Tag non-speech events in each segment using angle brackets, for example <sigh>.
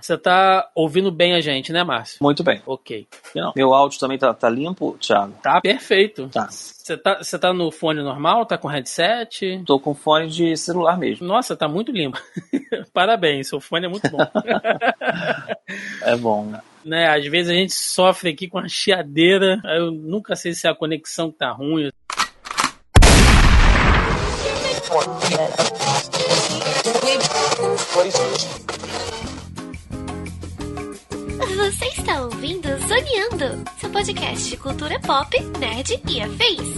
Você tá ouvindo bem a gente, né, Márcio? Muito bem. Ok. Não. Meu áudio também tá, tá limpo, Thiago? Tá perfeito. Tá. Você tá, você tá no fone normal? Tá com headset? Tô com fone de celular mesmo. Nossa, tá muito limpo. <laughs> Parabéns, seu fone é muito bom. <laughs> é bom. Né, às vezes a gente sofre aqui com a chiadeira. Eu nunca sei se é a conexão que tá ruim. Zoneando, seu podcast de cultura pop, nerd e afins.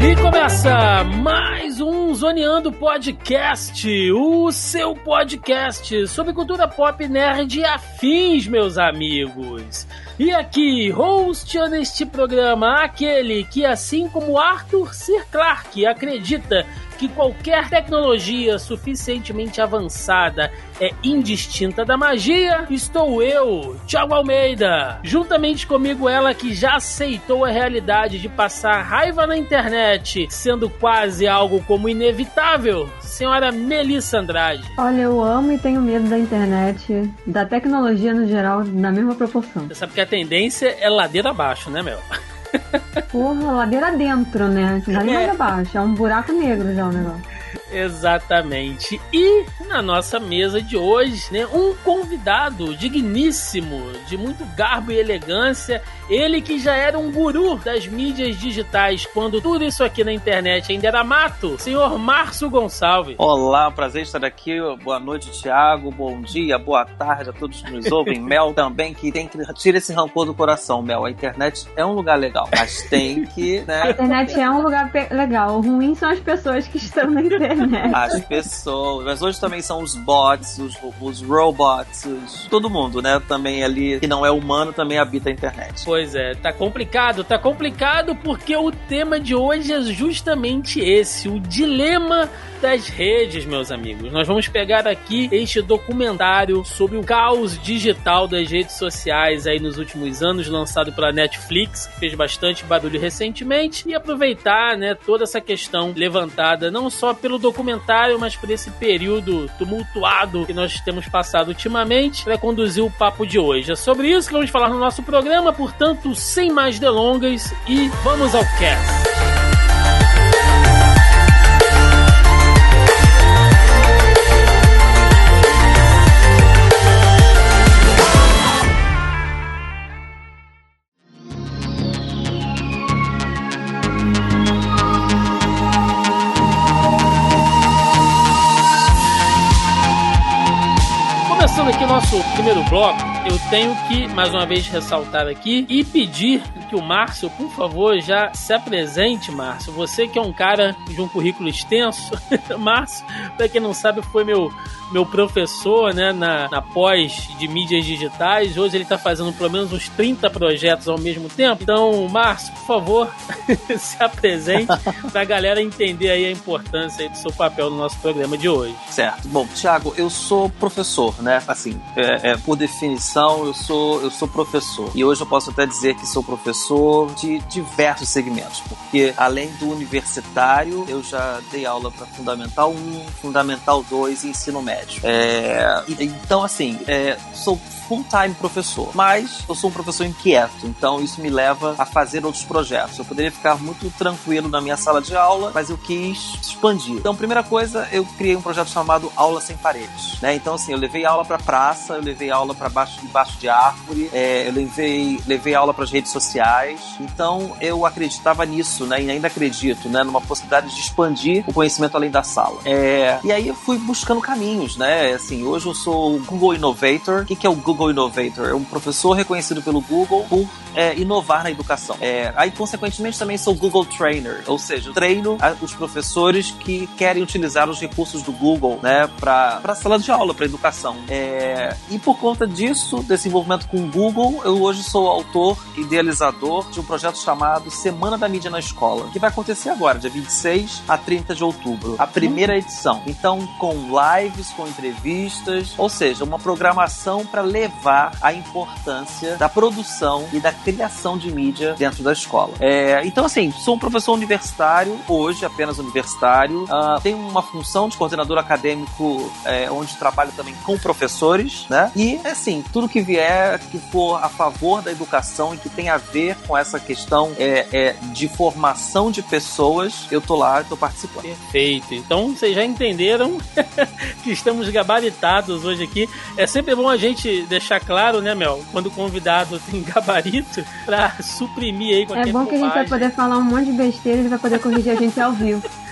E começa mais um Zoneando Podcast, o seu podcast sobre cultura pop, nerd e afins, meus amigos. E aqui, hosteando este programa, aquele que, assim como Arthur C. Clarke, acredita que qualquer tecnologia suficientemente avançada é indistinta da magia, estou eu, Thiago Almeida. Juntamente comigo, ela que já aceitou a realidade de passar raiva na internet, sendo quase algo como inevitável, senhora Melissa Andrade. Olha, eu amo e tenho medo da internet, da tecnologia no geral, na mesma proporção. Você sabe que a tendência é ladeira abaixo, né, Mel? <laughs> Porra, ladeira dentro, né? Não é abaixo, é um buraco negro já o negócio. Exatamente. E na nossa mesa de hoje, né, um convidado digníssimo, de muito garbo e elegância, ele que já era um guru das mídias digitais quando tudo isso aqui na internet ainda era mato, senhor Márcio Gonçalves. Olá, prazer estar aqui. Boa noite, Thiago. Bom dia, boa tarde a todos que nos ouvem. <laughs> Mel também, que tem que tirar esse rancor do coração, Mel. A internet é um lugar legal, mas tem que, né? A internet é um lugar legal. O ruim são as pessoas que estão na internet. As pessoas. Mas hoje também são os bots, os, os robots, os, todo mundo, né? Também ali que não é humano também habita a internet. Pois é, tá complicado, tá complicado porque o tema de hoje é justamente esse, o dilema das redes, meus amigos. Nós vamos pegar aqui este documentário sobre o caos digital das redes sociais aí nos últimos anos, lançado pela Netflix, que fez bastante barulho recentemente, e aproveitar, né, toda essa questão levantada não só pelo documentário, mas por esse período tumultuado que nós temos passado ultimamente, para conduzir o papo de hoje. É sobre isso que vamos falar no nosso programa, portanto, sem mais delongas e vamos ao cast. Nosso primeiro bloco, eu tenho que, mais uma vez, ressaltar aqui e pedir que o Márcio, por favor, já se apresente, Márcio. Você que é um cara de um currículo extenso. <laughs> Márcio, pra quem não sabe, foi meu, meu professor né, na, na pós de mídias digitais. Hoje ele tá fazendo pelo menos uns 30 projetos ao mesmo tempo. Então, Márcio, por favor, <laughs> se apresente <laughs> pra galera entender aí a importância aí do seu papel no nosso programa de hoje. Certo. Bom, Thiago, eu sou professor, né? Assim, é, é, por definição, eu sou, eu sou professor. E hoje eu posso até dizer que sou professor de diversos segmentos, porque além do universitário, eu já dei aula para Fundamental 1, Fundamental 2 e ensino médio. É, então, assim, é, sou full-time professor, mas eu sou um professor inquieto, então isso me leva a fazer outros projetos. Eu poderia ficar muito tranquilo na minha sala de aula, mas eu quis expandir. Então, primeira coisa, eu criei um projeto chamado Aula Sem Paredes, né? Então, assim, eu levei aula para praça, eu levei aula para baixo, debaixo de árvore, é, eu levei, levei aula para as redes sociais. Então, eu acreditava nisso, né? E ainda acredito, né? Numa possibilidade de expandir o conhecimento além da sala. É, e aí eu fui buscando caminhos, né? Assim, hoje eu sou o Google Innovator. O que, é o Google Innovator, é um professor reconhecido pelo Google por é, inovar na educação. É, aí, consequentemente, também sou Google Trainer, ou seja, treino os professores que querem utilizar os recursos do Google, né, para a sala de aula, para educação. É, e por conta disso, desse envolvimento com o Google, eu hoje sou autor e idealizador de um projeto chamado Semana da Mídia na Escola, que vai acontecer agora, dia 26 a 30 de outubro, a primeira edição. Então, com lives, com entrevistas, ou seja, uma programação para levar a importância da produção e da criação de mídia dentro da escola. É, então, assim, sou um professor universitário, hoje apenas universitário, uh, tenho uma função de coordenador acadêmico é, onde trabalho também com professores, né? E, assim, tudo que vier que for a favor da educação e que tem a ver com essa questão é, é de formação de pessoas, eu tô lá, eu tô participando. Perfeito. Então, vocês já entenderam <laughs> que estamos gabaritados hoje aqui. É sempre bom a gente deixar claro, né, Mel, quando o convidado <laughs> tem gabarito, pra suprimir aí qualquer É bom que a gente vai poder falar um monte de besteira e vai poder corrigir a gente ao vivo. <laughs>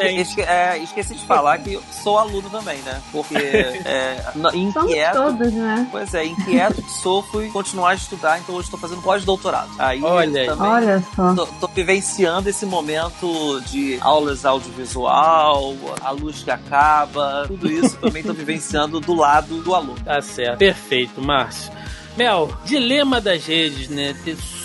É, esque, é, esqueci de falar que sou aluno também, né? Porque <laughs> é, inquieto. Somos todos, né? Pois é, inquieto que sou, fui continuar a estudar, então hoje estou fazendo pós-doutorado. Aí olha, também olha só. Tô, tô, vivenciando esse momento de aulas audiovisual, a luz que acaba, tudo isso também tô vivenciando do lado do aluno. Tá certo. Perfeito, Márcio. Mel, dilema das redes, né?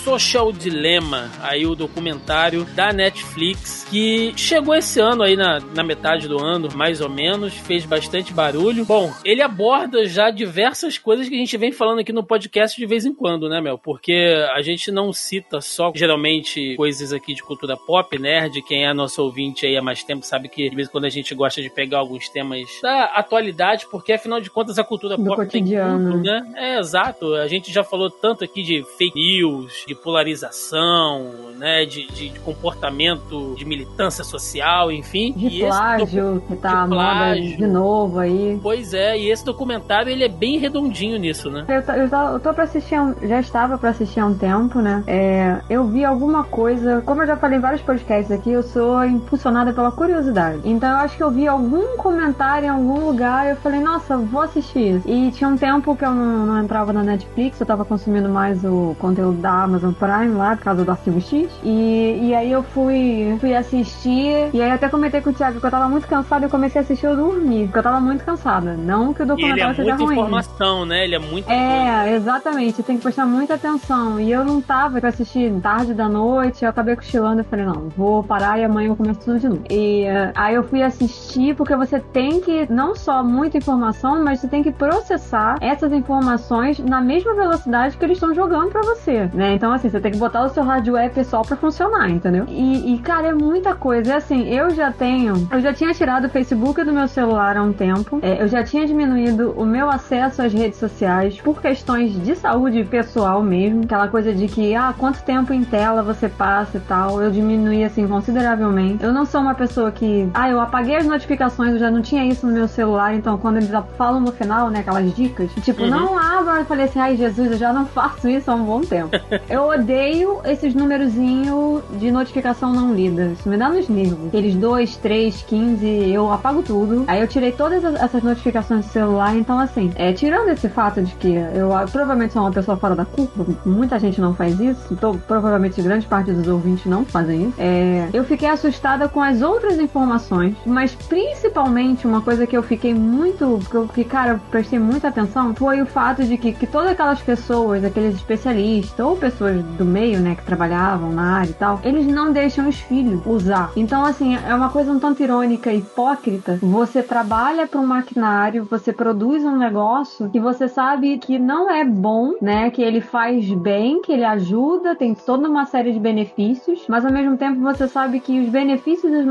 Social Dilemma, aí o documentário da Netflix, que chegou esse ano aí na, na metade do ano, mais ou menos, fez bastante barulho. Bom, ele aborda já diversas coisas que a gente vem falando aqui no podcast de vez em quando, né, Mel? Porque a gente não cita só, geralmente, coisas aqui de cultura pop, nerd. Quem é nosso ouvinte aí há mais tempo sabe que de vez em quando a gente gosta de pegar alguns temas da atualidade, porque afinal de contas a cultura do pop cotidiano. tem tudo, né? É, exato. A gente já falou tanto aqui de fake news, de polarização, né, de, de, de comportamento, de militância social, enfim. De plágio, que tá moda de novo aí. Pois é, e esse documentário ele é bem redondinho nisso, né? Eu, eu, eu tô pra assistir, já estava pra assistir há um tempo, né? É, eu vi alguma coisa, como eu já falei em vários podcasts aqui, eu sou impulsionada pela curiosidade. Então eu acho que eu vi algum comentário em algum lugar e eu falei, nossa, vou assistir isso. E tinha um tempo que eu não, não entrava na Netflix, eu tava consumindo mais o conteúdo da Amazon Prime lá, por causa do Arquivo X. E, e aí eu fui, fui assistir, e aí até comentei com o Thiago que eu tava muito cansada eu comecei a assistir eu dormi, porque eu tava muito cansada. Não que o documentário seja ruim. Ele é muita informação, né? Ele é muito É, exatamente. Tem que prestar muita atenção. E eu não tava pra assistir tarde da noite, eu acabei cochilando e falei, não, vou parar e amanhã eu começo tudo de novo. E uh, aí eu fui assistir porque você tem que, não só muita informação, mas você tem que processar essas informações na mesma velocidade que eles estão jogando para você, né? Então, assim, você tem que botar o seu hardware pessoal para funcionar, entendeu? E, e, cara, é muita coisa. É assim, eu já tenho, eu já tinha tirado o Facebook do meu celular há um tempo, é, eu já tinha diminuído o meu acesso às redes sociais por questões de saúde pessoal mesmo, aquela coisa de que, ah, quanto tempo em tela você passa e tal, eu diminuí assim consideravelmente. Eu não sou uma pessoa que, ah, eu apaguei as notificações, eu já não tinha isso no meu celular, então quando eles falam no final, né, aquelas dicas, tipo, uhum. não abra, eu falei assim, ai Jesus, eu já não <laughs> faço isso há um bom tempo. eu odeio esses numerozinhos de notificação não lida. Isso me dá nos nervos. Aqueles 2, 3, 15, eu apago tudo. Aí eu tirei todas essas notificações do celular. Então, assim, é, tirando esse fato de que eu provavelmente sou uma pessoa fora da culpa, muita gente não faz isso, então, provavelmente grande parte dos ouvintes não fazem isso. É, eu fiquei assustada com as outras informações, mas principalmente uma coisa que eu fiquei muito, que, cara, eu prestei muita atenção, foi o fato de que, que todas aquelas pessoas, aqueles especialistas ou pessoas do meio, né, que trabalhavam e tal, eles não deixam os filhos usar. Então, assim, é uma coisa um tanto irônica e hipócrita. Você trabalha para um maquinário, você produz um negócio que você sabe que não é bom, né, que ele faz bem, que ele ajuda, tem toda uma série de benefícios, mas ao mesmo tempo você sabe que os benefícios e os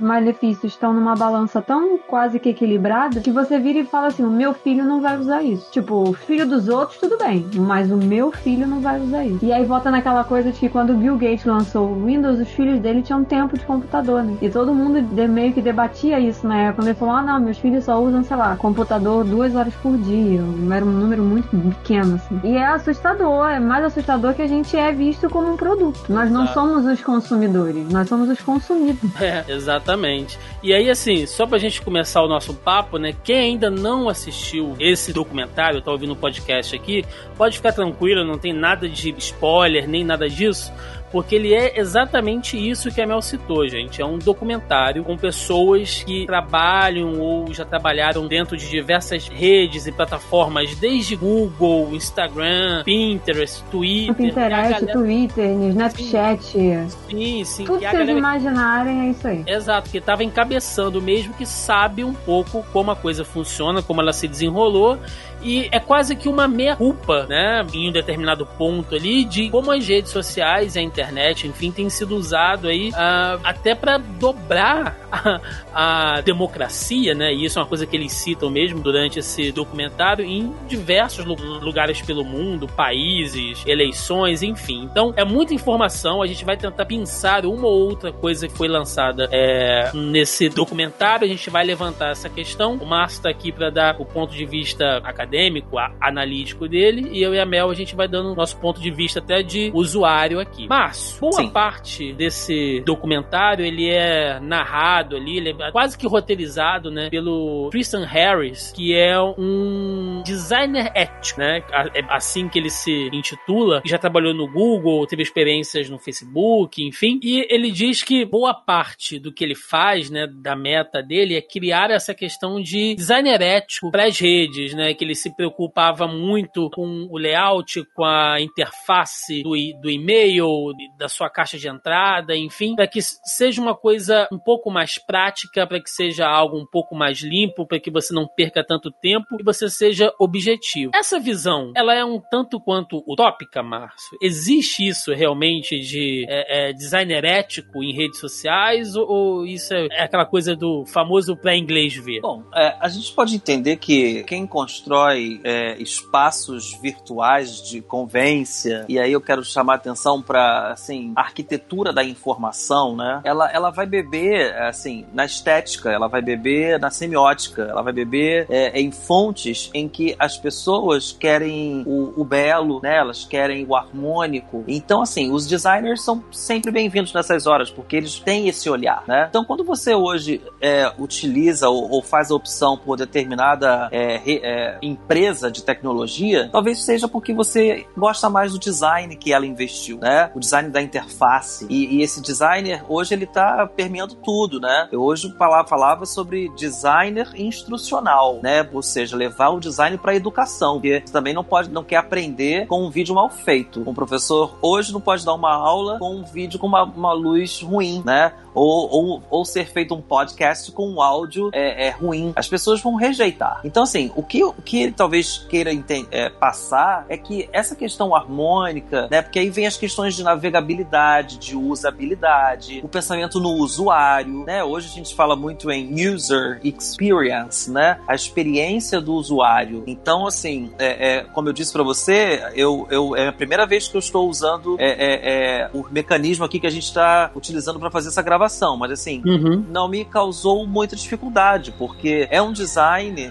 malefícios estão numa balança tão quase que equilibrada que você vira e fala assim: o meu filho não vai usar isso. Tipo, o filho dos outros, tudo bem, mas o meu filho não vai usar isso. E aí volta naquela coisa de que quando o Bill Gates lançou o Windows, os filhos dele tinham tempo de computador, né? E todo mundo de, meio que debatia isso na época. Quando ele falou: ah, não, meus filhos só usam, sei lá, computador duas horas por dia. Era um número muito pequeno, assim. E é assustador, é mais assustador que a gente é visto como um produto. Nós não Exato. somos os consumidores, nós somos os consumidos. <laughs> É, exatamente. E aí, assim, só pra gente começar o nosso papo, né? Quem ainda não assistiu esse documentário, tá ouvindo o podcast aqui, pode ficar tranquilo, não tem nada de spoiler, nem nada disso porque ele é exatamente isso que a Mel citou, gente. É um documentário com pessoas que trabalham ou já trabalharam dentro de diversas redes e plataformas, desde Google, Instagram, Pinterest, Twitter. Pinterest, galera... Twitter, Snapchat. Sim, sim. Tudo que, vocês galera... imaginarem é isso aí. Exato, que estava encabeçando mesmo, que sabe um pouco como a coisa funciona, como ela se desenrolou e é quase que uma meia-culpa, né, em um determinado ponto ali, de como as redes sociais, a internet, enfim, tem sido usado aí uh, até para dobrar a, a, democracia, né, e isso é uma coisa que eles citam mesmo durante esse documentário em diversos lugares pelo mundo, países, eleições, enfim. Então, é muita informação, a gente vai tentar pensar uma ou outra coisa que foi lançada é, nesse documentário, a gente vai levantar essa questão. O Márcio está aqui para dar o ponto de vista acadêmico acadêmico, analítico dele, e eu e a Mel a gente vai dando nosso ponto de vista até de usuário aqui. Mas, boa Sim. parte desse documentário, ele é narrado ali, ele é quase que roteirizado, né, pelo Tristan Harris, que é um designer ético, né, é assim que ele se intitula, já trabalhou no Google, teve experiências no Facebook, enfim, e ele diz que boa parte do que ele faz, né, da meta dele é criar essa questão de designer ético para as redes, né, que ele se preocupava muito com o layout, com a interface do, do e-mail, da sua caixa de entrada, enfim, para que seja uma coisa um pouco mais prática, para que seja algo um pouco mais limpo, para que você não perca tanto tempo e você seja objetivo. Essa visão, ela é um tanto quanto utópica, Márcio? Existe isso realmente de é, é, designer ético em redes sociais ou, ou isso é, é, aquela coisa do famoso para inglês ver? Bom, é, a gente pode entender que quem constrói constrói é, espaços virtuais de convência, e aí eu quero chamar a atenção para assim, a arquitetura da informação, né? Ela, ela vai beber assim, na estética, ela vai beber na semiótica, ela vai beber é, em fontes em que as pessoas querem o, o belo, né? Elas querem o harmônico. Então, assim, os designers são sempre bem-vindos nessas horas, porque eles têm esse olhar, né? Então, quando você hoje é, utiliza ou, ou, faz a opção por determinada é, é, empresa de tecnologia, talvez seja porque você gosta mais do design que ela investiu, né? O design da interface. E, e esse designer, hoje, ele tá permeando tudo, né? Eu hoje falava, falava sobre designer instrucional, né? Ou seja, levar o design para educação, porque você também não pode, não quer aprender com um vídeo mal feito. Um professor hoje não pode dar uma aula com um vídeo com uma, uma luz ruim, né? Ou, ou, ou, ser feito um podcast com um áudio é, é ruim. As pessoas vão rejeitar. Então, assim, o que, o que talvez queira é, passar é que essa questão harmônica, né? Porque aí vem as questões de navegabilidade, de usabilidade, o pensamento no usuário, né? Hoje a gente fala muito em user experience, né? A experiência do usuário. Então, assim, é, é como eu disse para você, eu, eu, é a primeira vez que eu estou usando é, é, é o mecanismo aqui que a gente está utilizando para fazer essa gravação, mas assim, uhum. não me causou muita dificuldade, porque é um design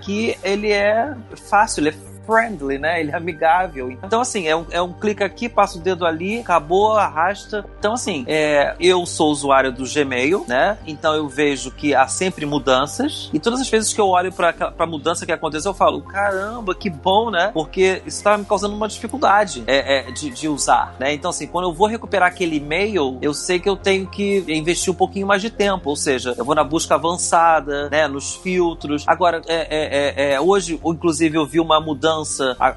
que ele é é fácil, ele é friendly, né? Ele é amigável. Então, assim, é um, é um clique aqui, passa o dedo ali, acabou, arrasta. Então, assim, é, eu sou usuário do Gmail, né? Então eu vejo que há sempre mudanças. E todas as vezes que eu olho para a mudança que aconteceu, eu falo, caramba, que bom, né? Porque isso está me causando uma dificuldade é, é, de, de, usar, né? Então, assim, quando eu vou recuperar aquele e-mail, eu sei que eu tenho que investir um pouquinho mais de tempo. Ou seja, eu vou na busca avançada, né? Nos filtros. Agora, é, é, é, é hoje, inclusive, eu vi uma mudança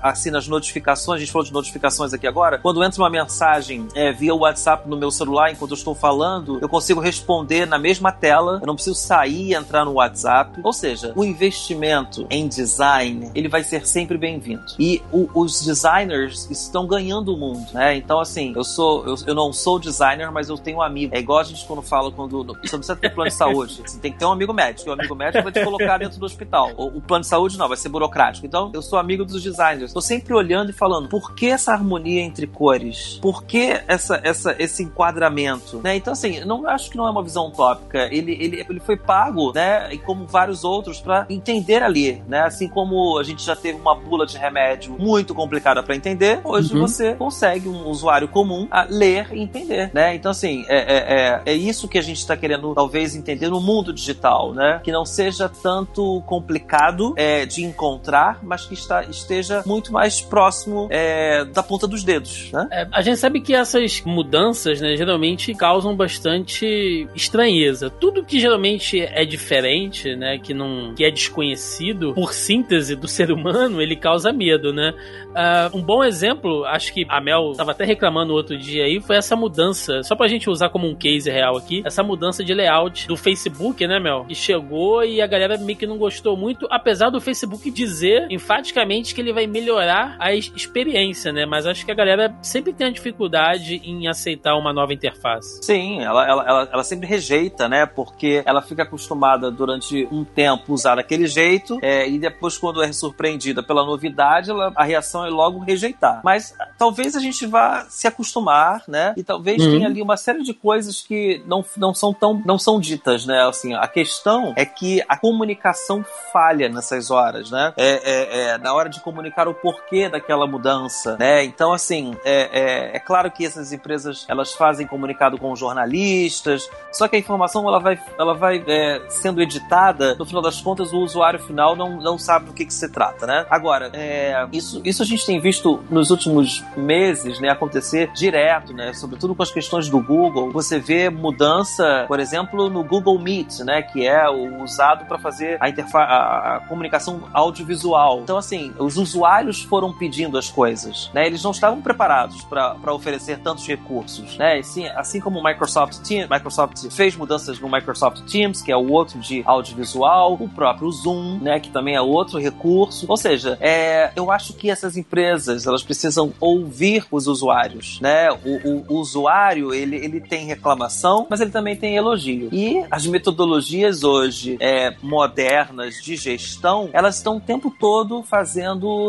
assim nas notificações, a gente falou de notificações aqui agora, quando entra uma mensagem é, via WhatsApp no meu celular enquanto eu estou falando, eu consigo responder na mesma tela, eu não preciso sair e entrar no WhatsApp. Ou seja, o investimento em design, ele vai ser sempre bem-vindo. E o, os designers estão ganhando o mundo, né? Então, assim, eu sou, eu, eu não sou designer, mas eu tenho um amigo. É igual a gente quando fala quando você não precisa ter plano de saúde, você tem que ter um amigo médico. E o amigo médico vai te colocar dentro do hospital. O, o plano de saúde não, vai ser burocrático. Então, eu sou amigo dos designers. Estou sempre olhando e falando, por que essa harmonia entre cores? Por que essa, essa, esse enquadramento? Né? Então, assim, não acho que não é uma visão utópica. Ele, ele, ele foi pago, né? E como vários outros, para entender ali, né? Assim como a gente já teve uma bula de remédio muito complicada para entender, hoje uhum. você consegue, um usuário comum, a ler e entender, né? Então, assim, é, é, é, é isso que a gente está querendo, talvez, entender no mundo digital, né? Que não seja tanto complicado é, de encontrar, mas que está esteja muito mais próximo é, da ponta dos dedos, né? É, a gente sabe que essas mudanças, né, geralmente causam bastante estranheza. Tudo que geralmente é diferente, né, que não que é desconhecido por síntese do ser humano, ele causa medo, né? Uh, um bom exemplo, acho que a Mel estava até reclamando outro dia aí, foi essa mudança, só pra gente usar como um case real aqui, essa mudança de layout do Facebook, né, Mel? Que chegou e a galera meio que não gostou muito, apesar do Facebook dizer enfaticamente que ele vai melhorar a experiência, né? Mas acho que a galera sempre tem a dificuldade em aceitar uma nova interface. Sim, ela, ela, ela, ela sempre rejeita, né? Porque ela fica acostumada durante um tempo usar daquele jeito é, e depois, quando é surpreendida pela novidade, ela, a reação é logo rejeitar. Mas talvez a gente vá se acostumar, né? E talvez uhum. tenha ali uma série de coisas que não, não são tão não são ditas, né? Assim, a questão é que a comunicação falha nessas horas, né? É, é, é na hora de comunicar o porquê daquela mudança, né? Então, assim, é, é, é, claro que essas empresas elas fazem comunicado com jornalistas, só que a informação ela vai, ela vai é, sendo editada, no final das contas o usuário final não, não sabe do que, que se trata, né? Agora, é, isso, isso a gente tem visto nos últimos meses, né, acontecer direto, né? Sobretudo com as questões do Google. Você vê mudança, por exemplo, no Google Meet, né? Que é o usado para fazer a, a, a comunicação audiovisual. Então, assim, os usuários foram pedindo as coisas, né? Eles não estavam preparados para oferecer tantos recursos, né? Assim, assim como o Microsoft Teams, Microsoft fez mudanças no Microsoft Teams, que é o outro de audiovisual, o próprio Zoom, né? Que também é outro recurso. Ou seja, é, eu acho que essas empresas elas precisam ouvir os usuários, né? O, o, o usuário ele, ele tem reclamação, mas ele também tem elogio. E as metodologias hoje é, modernas de gestão, elas estão o tempo todo fazendo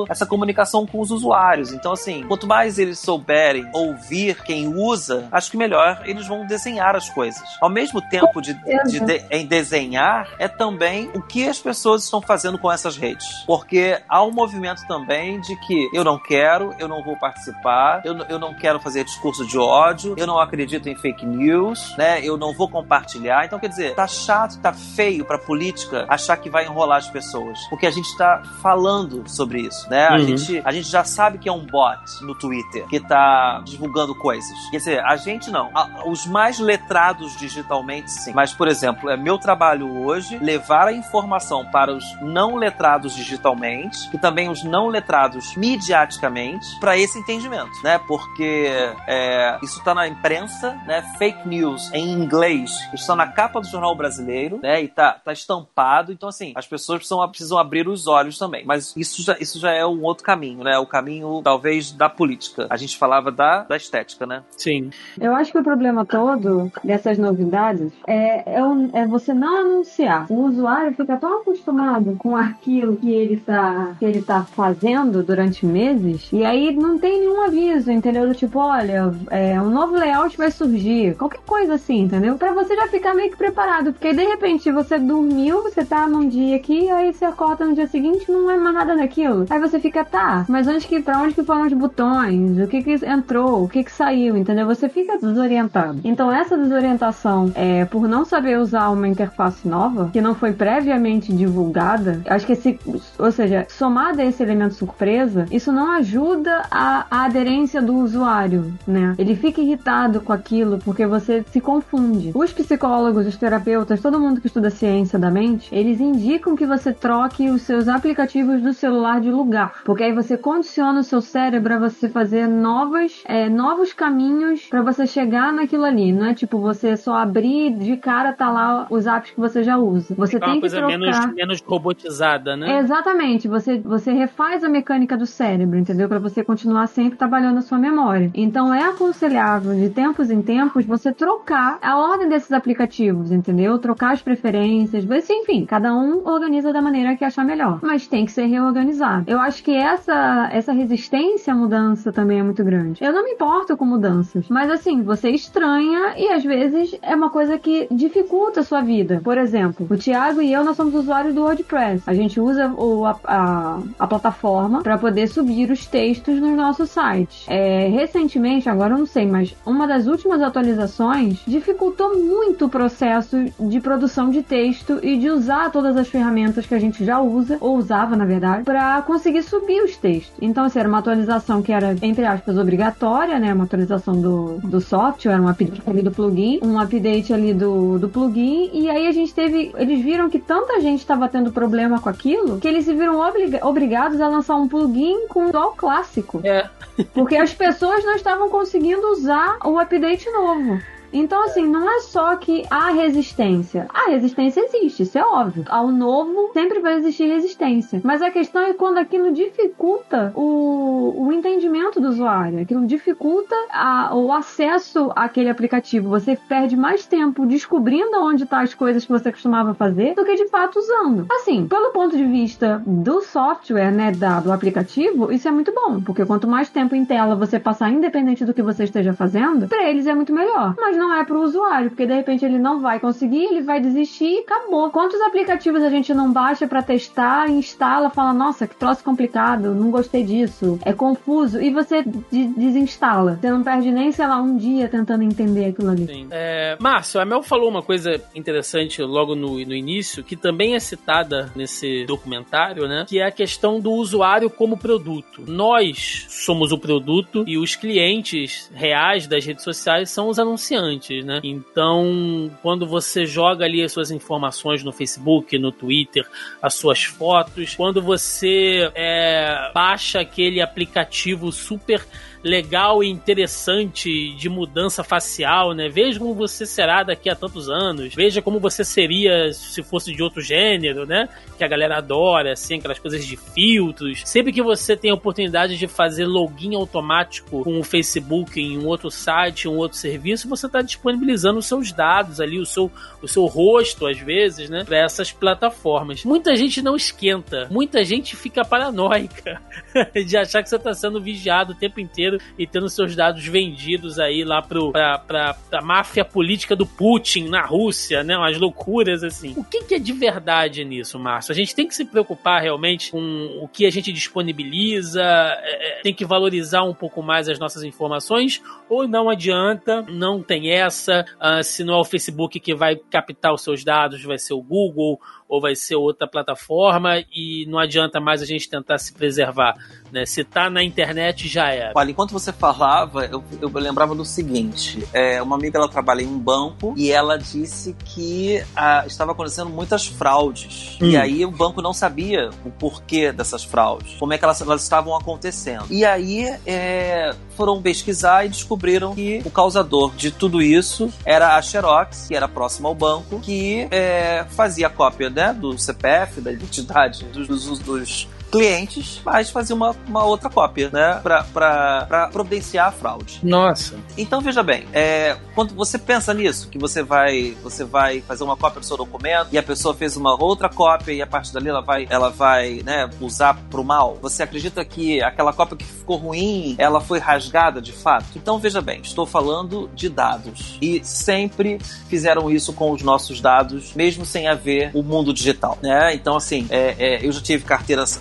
essa comunicação com os usuários. Então, assim, quanto mais eles souberem ouvir quem usa, acho que melhor eles vão desenhar as coisas. Ao mesmo tempo de, de, de em desenhar, é também o que as pessoas estão fazendo com essas redes. Porque há um movimento também de que eu não quero, eu não vou participar, eu, eu não quero fazer discurso de ódio, eu não acredito em fake news, né? Eu não vou compartilhar. Então, quer dizer, tá chato, tá feio pra política achar que vai enrolar as pessoas. Porque a gente tá falando sobre isso, né? Uhum. A, gente, a gente já sabe que é um bot no Twitter que tá divulgando coisas. Quer dizer, a gente não. os mais letrados digitalmente, sim. Mas, por exemplo, é meu trabalho hoje levar a informação para os não letrados digitalmente e também os não letrados midiaticamente para esse entendimento, né? Porque é, isso está na imprensa, né? Fake news em inglês está na capa do jornal brasileiro, né? E tá, tá estampado. Então, assim, as pessoas precisam, precisam abrir os olhos também. Mas isso já, isso já é um outro caminho, né? O caminho, talvez, da política. A gente falava da, da estética, né? Sim. Eu acho que o problema todo dessas novidades é, é, um, é você não anunciar. O usuário fica tão acostumado com aquilo que ele está que ele tá fazendo durante meses e aí não tem nenhum aviso, entendeu? Do tipo, olha, é, um novo layout vai surgir, qualquer coisa assim, entendeu? Pra você já ficar meio que preparado, porque de repente você dormiu, você tá num dia aqui, aí você acorda no dia seguinte não é mais nada daquilo. Aí você fica, tá, mas onde que, pra onde que foram os botões? O que que entrou? O que que saiu? Entendeu? Você fica desorientado. Então essa desorientação é por não saber usar uma interface nova, que não foi previamente divulgada, acho que esse, ou seja, somado a esse elemento surpresa, isso não ajuda a, a aderência do usuário, né? Ele fica irritado com aquilo porque você se confunde. Os psicólogos, os terapeutas, todo mundo que estuda ciência da mente, eles indicam que você troque os seus aplicativos do celular de lugar, porque aí você condiciona o seu cérebro a você fazer novas, é, novos caminhos para você chegar naquilo ali. Não é tipo você só abrir de cara tá lá os apps que você já usa. Você é tem que coisa trocar. menos, menos robotizada, né? Exatamente. Você você refaz a mecânica do cérebro, entendeu? Para você continuar sempre trabalhando a sua memória. Então é aconselhável de tempos em tempos você trocar a ordem desses aplicativos, entendeu? Trocar as preferências, mas enfim, cada um organiza da maneira que achar melhor, mas tem que ser reorganizado. Eu acho que essa essa resistência à mudança também é muito grande. Eu não me importo com mudanças, mas assim, você estranha e às vezes é uma coisa que dificulta a sua vida. Por exemplo, o Thiago e eu nós somos usuários do WordPress. A gente usa o, a, a, a plataforma para poder subir os textos nos nossos sites. É, recentemente, agora eu não sei, mas uma das últimas atualizações dificultou muito o processo de produção de texto e de usar todas as ferramentas que a gente já usa, ou usava na verdade, para conseguir subir os textos. Então, assim, era uma atualização que era, entre aspas, obrigatória, né? Uma atualização do, do software, um update ali do plugin, um update ali do, do plugin, e aí a gente teve. Eles viram que tanta gente estava tendo problema com aquilo que eles se viram obriga obrigados a lançar um plugin com DOL clássico. É. Porque as pessoas não estavam conseguindo usar o update novo. Então, assim, não é só que há resistência. A resistência existe, isso é óbvio. Ao novo sempre vai existir resistência. Mas a questão é quando aquilo dificulta o, o entendimento do usuário, aquilo dificulta a, o acesso àquele aplicativo. Você perde mais tempo descobrindo onde estão tá as coisas que você costumava fazer do que de fato usando. Assim, pelo ponto de vista do software, né, da, do aplicativo, isso é muito bom, porque quanto mais tempo em tela você passar, independente do que você esteja fazendo, para eles é muito melhor. Mas não é para o usuário, porque de repente ele não vai conseguir, ele vai desistir e acabou. Quantos aplicativos a gente não baixa para testar, instala, fala, nossa, que troço complicado, não gostei disso, é confuso, e você de desinstala. Você não perde nem, sei lá, um dia tentando entender aquilo ali. Sim. É, Márcio, a Mel falou uma coisa interessante logo no, no início, que também é citada nesse documentário, né? Que é a questão do usuário como produto. Nós somos o produto e os clientes reais das redes sociais são os anunciantes antes, né? Então, quando você joga ali as suas informações no Facebook, no Twitter, as suas fotos, quando você é, baixa aquele aplicativo super legal e interessante de mudança facial, né? Veja como você será daqui a tantos anos. Veja como você seria se fosse de outro gênero, né? Que a galera adora, assim, aquelas coisas de filtros. Sempre que você tem a oportunidade de fazer login automático com o Facebook em um outro site, um outro serviço, você está disponibilizando os seus dados ali, o seu, o seu rosto, às vezes, né? Para essas plataformas. Muita gente não esquenta. Muita gente fica paranoica <laughs> de achar que você está sendo vigiado o tempo inteiro e tendo seus dados vendidos aí lá pro, pra, pra, pra máfia política do Putin na Rússia, né? Umas loucuras assim. O que, que é de verdade nisso, Márcio? A gente tem que se preocupar realmente com o que a gente disponibiliza, é, é, tem que valorizar um pouco mais as nossas informações, ou não adianta, não tem essa. Uh, se não é o Facebook que vai captar os seus dados, vai ser o Google ou vai ser outra plataforma e não adianta mais a gente tentar se preservar. Né? Se tá na internet, já é. Olha, enquanto você falava, eu, eu lembrava do seguinte: é, uma amiga ela trabalha em um banco e ela disse que ah, estava acontecendo muitas fraudes. Hum. E aí o banco não sabia o porquê dessas fraudes, como é que elas, elas estavam acontecendo. E aí é, foram pesquisar e descobriram que o causador de tudo isso era a Xerox, que era próxima ao banco, que é, fazia cópia né, do CPF, da identidade dos, dos, dos clientes, mas fazer uma, uma outra cópia, né? Para providenciar a fraude. Nossa. Então, veja bem, é, quando você pensa nisso, que você vai, você vai fazer uma cópia do seu documento e a pessoa fez uma outra cópia e a partir dali ela vai, ela vai né, usar pro mal, você acredita que aquela cópia que ficou ruim, ela foi rasgada de fato? Então, veja bem, estou falando de dados. E sempre fizeram isso com os nossos dados, mesmo sem haver o mundo digital, né? Então, assim, é, é, eu já tive carteiras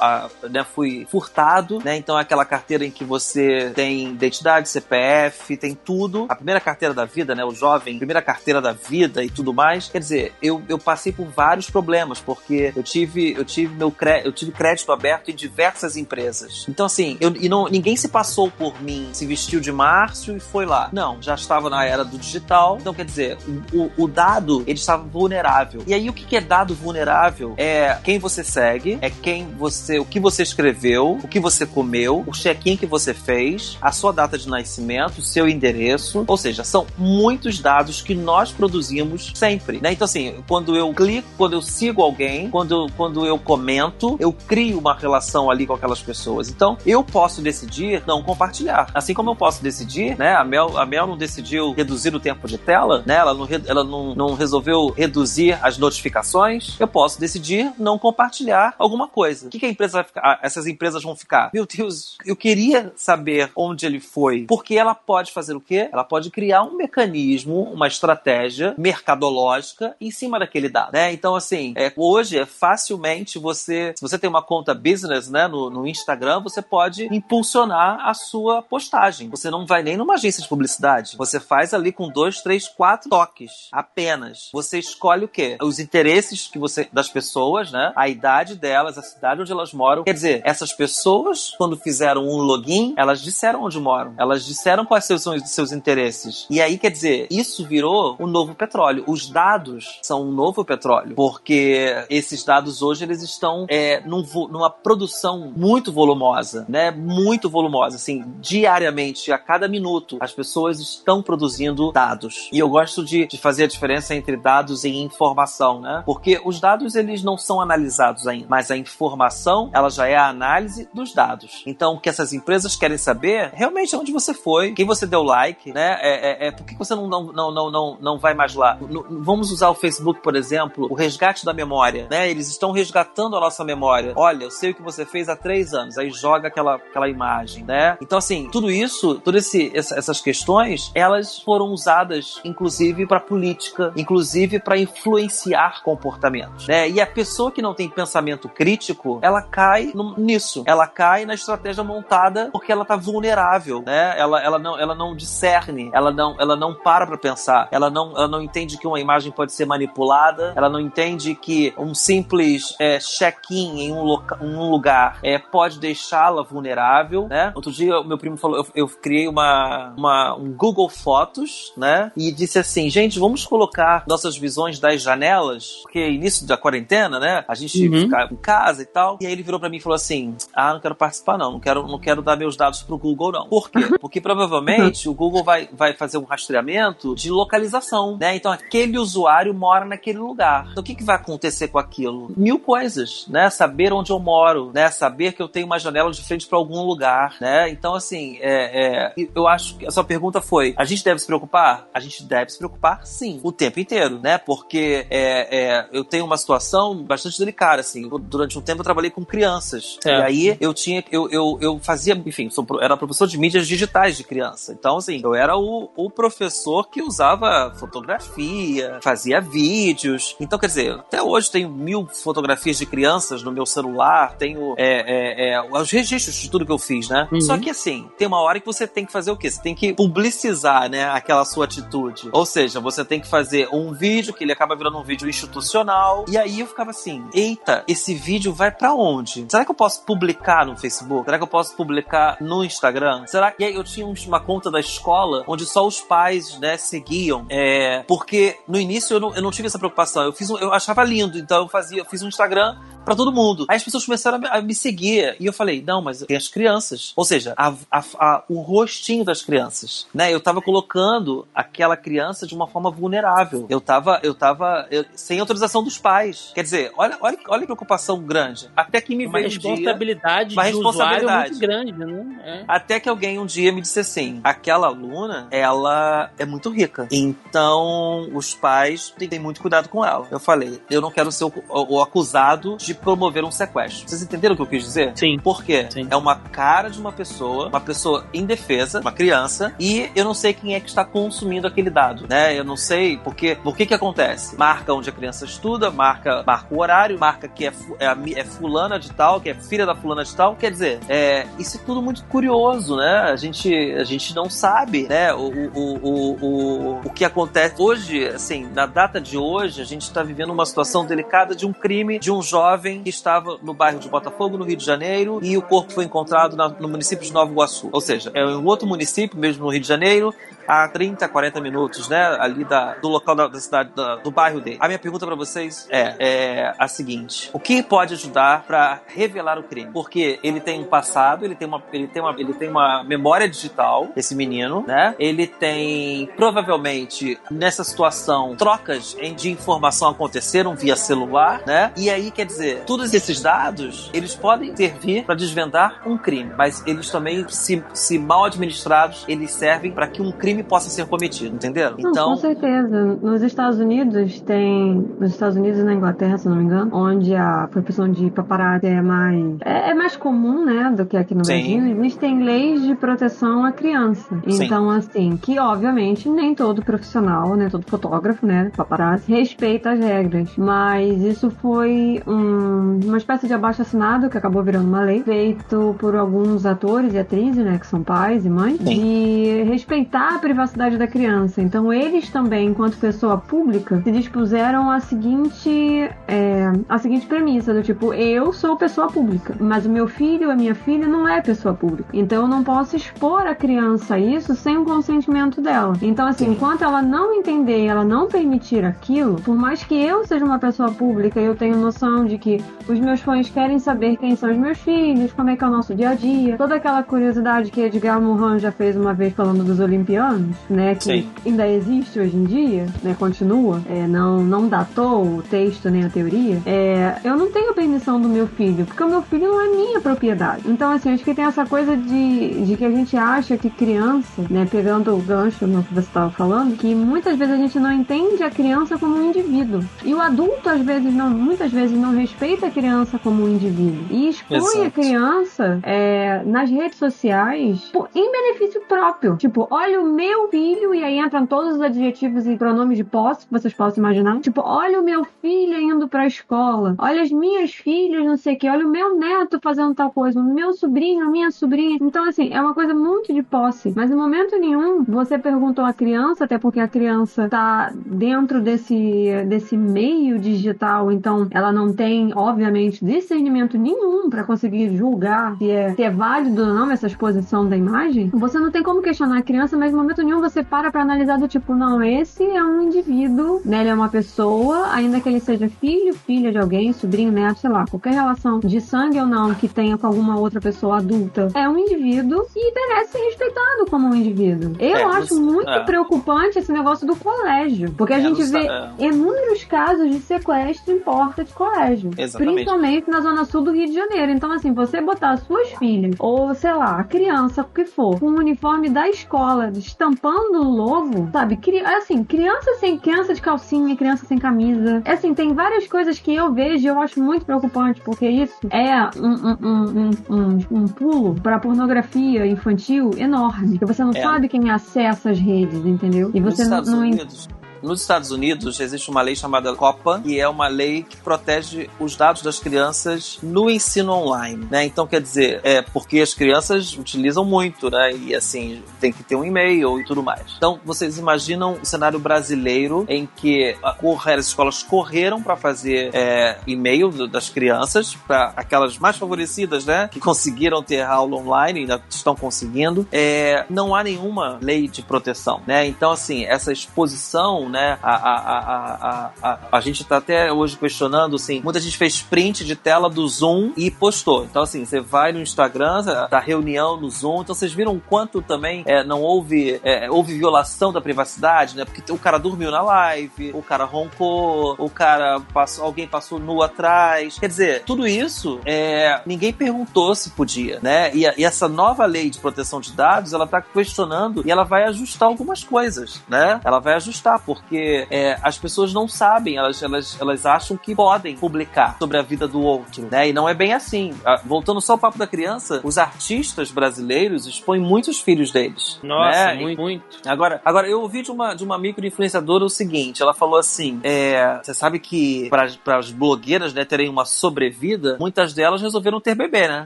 a, né, fui furtado, né? Então é aquela carteira em que você tem identidade, CPF, tem tudo. A primeira carteira da vida, né? O jovem, primeira carteira da vida e tudo mais. Quer dizer, eu, eu passei por vários problemas, porque eu tive, eu tive meu eu tive crédito aberto em diversas empresas. Então, assim, eu, e não, ninguém se passou por mim, se vestiu de Márcio e foi lá. Não, já estava na era do digital. Então, quer dizer, o, o dado, ele estava vulnerável. E aí, o que é dado vulnerável? É quem você segue, é quem você, o que você escreveu, o que você comeu, o check-in que você fez, a sua data de nascimento, o seu endereço. Ou seja, são muitos dados que nós produzimos sempre, né? Então, assim, quando eu clico, quando eu sigo alguém, quando, quando eu comento, eu crio uma relação ali com aquelas pessoas. Então, eu posso decidir não compartilhar. Assim como eu posso decidir, né? A Mel, a Mel não decidiu reduzir o tempo de tela, né? Ela não, ela não, não resolveu reduzir as notificações. Eu posso decidir não compartilhar alguma coisa que, que a empresa vai ficar? Essas empresas vão ficar? Meu Deus, eu queria saber onde ele foi. Porque ela pode fazer o quê? Ela pode criar um mecanismo, uma estratégia mercadológica em cima daquele dado, né? Então, assim, é, hoje é facilmente você, se você tem uma conta business, né, no, no Instagram, você pode impulsionar a sua postagem. Você não vai nem numa agência de publicidade. Você faz ali com dois, três, quatro toques apenas. Você escolhe o quê? Os interesses que você das pessoas, né? A idade delas, a cidade cidade onde elas moram. Quer dizer, essas pessoas, quando fizeram um login, elas disseram onde moram. Elas disseram quais são os seus interesses. E aí, quer dizer, isso virou um novo petróleo. Os dados são um novo petróleo, porque esses dados hoje eles estão é, num, numa produção muito volumosa, né? Muito volumosa, assim, diariamente, a cada minuto, as pessoas estão produzindo dados. E eu gosto de, de fazer a diferença entre dados e informação, né? Porque os dados eles não são analisados ainda, mas a informação ela já é a análise dos dados. Então, o que essas empresas querem saber realmente é onde você foi, quem você deu like, né? É, é, é por que você não, não, não, não, não, vai mais lá? vamos usar o Facebook, por exemplo, o resgate da memória, né? Eles estão resgatando a nossa memória. Olha, eu sei o que você fez há três anos, aí joga aquela, aquela imagem, né? Então, assim, tudo isso, todas essas questões, elas foram usadas, inclusive, para política, inclusive para influenciar comportamentos, né? E a pessoa que não tem pensamento crítico, ela cai nisso. Ela cai na estratégia montada porque ela tá vulnerável, né? Ela, ela, não, ela não discerne, ela não, ela não para pra pensar, ela não, ela não entende que uma imagem pode ser manipulada, ela não entende que um simples é, check-in em um, loca, um lugar é, pode deixá-la vulnerável, né? Outro dia, meu primo falou, eu, eu criei uma, uma, um Google Fotos, né? E disse assim, gente, vamos colocar nossas visões das janelas, porque início da quarentena, né? A gente uhum. fica em casa e tal. E aí ele virou para mim e falou assim: Ah, não quero participar, não. Não quero, não quero dar meus dados pro Google, não. Por quê? <laughs> Porque provavelmente o Google vai, vai fazer um rastreamento de localização, né? Então aquele usuário mora naquele lugar. Então o que, que vai acontecer com aquilo? Mil coisas, né? Saber onde eu moro, né? Saber que eu tenho uma janela de frente para algum lugar, né? Então, assim, é, é, eu acho que a sua pergunta foi: a gente deve se preocupar? A gente deve se preocupar, sim, o tempo inteiro, né? Porque é, é eu tenho uma situação bastante delicada, assim. Durante um tempo trabalhei com crianças. E aí eu tinha, eu, eu, eu fazia, enfim, sou, era professor de mídias digitais de criança. Então, assim, eu era o, o professor que usava fotografia, fazia vídeos. Então, quer dizer, até hoje tenho mil fotografias de crianças no meu celular, tenho é, é, é, os registros de tudo que eu fiz, né? Uhum. Só que assim, tem uma hora que você tem que fazer o quê? Você tem que publicizar, né, aquela sua atitude. Ou seja, você tem que fazer um vídeo que ele acaba virando um vídeo institucional. E aí eu ficava assim, eita, esse vídeo vai para onde? Será que eu posso publicar no Facebook? Será que eu posso publicar no Instagram? Será que eu tinha uma conta da escola onde só os pais, né, seguiam? É, porque no início eu não, eu não tive essa preocupação. Eu fiz um, eu achava lindo, então eu fazia, eu fiz um Instagram para todo mundo. Aí as pessoas começaram a me seguir e eu falei, não, mas tem as crianças. Ou seja, a, a, a, o rostinho das crianças, né? Eu tava colocando aquela criança de uma forma vulnerável. Eu tava, eu tava eu, sem autorização dos pais. Quer dizer, olha, olha, olha a preocupação grande. Até que me uma veio responsabilidade um dia, uma responsabilidade muito grande, né? É. Até que alguém um dia me disse assim: aquela aluna, ela é muito rica. Então, os pais têm muito cuidado com ela. Eu falei, eu não quero ser o, o acusado de promover um sequestro. Vocês entenderam o que eu quis dizer? Sim. Por quê? Sim. É uma cara de uma pessoa, uma pessoa indefesa, uma criança, e eu não sei quem é que está consumindo aquele dado, né? Eu não sei porque, por que que acontece? Marca onde a criança estuda, marca, marca o horário, marca que é, é, é fulana de tal, que é filha da fulana de tal. Quer dizer, é, isso é tudo muito curioso, né? A gente, a gente não sabe, né? O, o, o, o, o que acontece hoje, assim, na data de hoje, a gente está vivendo uma situação delicada de um crime de um jovem jovem que estava no bairro de Botafogo, no Rio de Janeiro, e o corpo foi encontrado na, no município de Nova Iguaçu. Ou seja, é um outro município, mesmo no Rio de Janeiro, a 30, 40 minutos, né, ali da, do local da, da cidade, da, do bairro dele. A minha pergunta para vocês é, é, a seguinte: o que pode ajudar para revelar o crime? Porque ele tem um passado, ele tem uma, ele tem uma, ele tem uma memória digital, esse menino, né? Ele tem provavelmente nessa situação trocas de informação aconteceram via celular, né? E aí quer dizer, todos esses dados eles podem servir para desvendar um crime, mas eles também, se, se mal administrados, eles servem para que um crime crime possa ser cometido, entenderam? Não, então, com certeza. Nos Estados Unidos tem, nos Estados Unidos e na Inglaterra, se não me engano, onde a profissão de paparazzi é mais é, é mais comum, né, do que aqui no. Brasil. Existem leis de proteção à criança. Então, Sim. assim, que obviamente nem todo profissional, nem todo fotógrafo, né, paparazzi respeita as regras, mas isso foi um, uma espécie de abaixo assinado que acabou virando uma lei feito por alguns atores e atrizes, né, que são pais e mães, Sim. de respeitar privacidade da criança. Então eles também, enquanto pessoa pública, se dispuseram a seguinte, é, a seguinte premissa do tipo, eu sou pessoa pública, mas o meu filho, a minha filha não é pessoa pública. Então eu não posso expor a criança a isso sem o consentimento dela. Então assim, enquanto ela não entender, ela não permitir aquilo, por mais que eu seja uma pessoa pública, eu tenho noção de que os meus fãs querem saber quem são os meus filhos, como é que é o nosso dia a dia, toda aquela curiosidade que Edgar Morin já fez uma vez falando dos olimpianos, né, que Sim. ainda existe hoje em dia, né, continua, é, não, não datou o texto nem a teoria, é, eu não tenho permissão do meu filho, porque o meu filho não é minha propriedade. Então, assim, acho que tem essa coisa de, de que a gente acha que criança, né, pegando o gancho no que você estava falando, que muitas vezes a gente não entende a criança como um indivíduo. E o adulto, às vezes, não, muitas vezes não respeita a criança como um indivíduo. E expõe Exato. a criança é, nas redes sociais por, em benefício próprio. Tipo, olha o meu filho, e aí entram todos os adjetivos e pronomes de posse que vocês possam imaginar. Tipo, olha o meu filho indo pra escola. Olha as minhas filhas, não sei o que. Olha o meu neto fazendo tal coisa. O meu sobrinho, a minha sobrinha. Então, assim, é uma coisa muito de posse. Mas em momento nenhum você perguntou à criança, até porque a criança tá dentro desse, desse meio digital, então ela não tem, obviamente, discernimento nenhum para conseguir julgar se é, se é válido ou não essa exposição da imagem. Você não tem como questionar a criança, mas em momento nenhum você para para analisar do tipo, não, esse é um indivíduo, né? Ele é uma pessoa, ainda que ele seja filho, filha de alguém, sobrinho, neto, sei lá, qualquer relação de sangue ou não que tenha com alguma outra pessoa adulta, é um indivíduo e merece ser respeitado como um indivíduo. Eu é, acho você, muito é. preocupante esse negócio do colégio, porque a é, gente vê é. inúmeros casos de sequestro em porta de colégio, Exatamente. principalmente na zona sul do Rio de Janeiro. Então, assim, você botar suas filhas, ou sei lá, a criança, o que for, com o uniforme da escola, estampando o logo, sabe? Cri assim, criança sem criança de calcinha, criança sem camisa. É assim, tem várias coisas que eu vejo e eu acho muito preocupante, porque isso é um, um, um, um pulo para pornografia infantil enorme. Porque você não é. sabe quem acessa as redes, entendeu? E você Nos não. Unidos, nos Estados Unidos existe uma lei chamada COPA, que é uma lei que protege os dados das crianças no ensino online, né? Então, quer dizer, é porque as crianças utilizam muito, né? E assim, tem que ter um e-mail e tudo mais. Então, vocês imaginam o cenário brasileiro em que as escolas correram para fazer é, e-mail das crianças, para aquelas mais favorecidas, né? Que conseguiram ter aula online, ainda estão conseguindo. É, não há nenhuma lei de proteção, né? Então, assim, essa exposição né? A, a, a, a, a, gente tá até hoje questionando, assim, muita gente fez print de tela do Zoom e postou. Então, assim, você vai no Instagram, tá reunião no Zoom, então vocês viram quanto também é, não houve, é, houve violação da privacidade, né? Porque o cara dormiu na live, o cara roncou, o cara passou, alguém passou nu atrás. Quer dizer, tudo isso é, ninguém perguntou se podia, né? E, e essa nova lei de proteção de dados, ela tá questionando e ela vai ajustar algumas coisas, né? Ela vai ajustar, porque porque é, as pessoas não sabem, elas, elas, elas acham que podem publicar sobre a vida do outro, né? E não é bem assim. Voltando só ao papo da criança, os artistas brasileiros expõem muitos filhos deles. Nossa, né? muito, muito. Agora, agora, eu ouvi de uma, de uma micro-influenciadora o seguinte, ela falou assim, é, você sabe que para as blogueiras né, terem uma sobrevida, muitas delas resolveram ter bebê, né?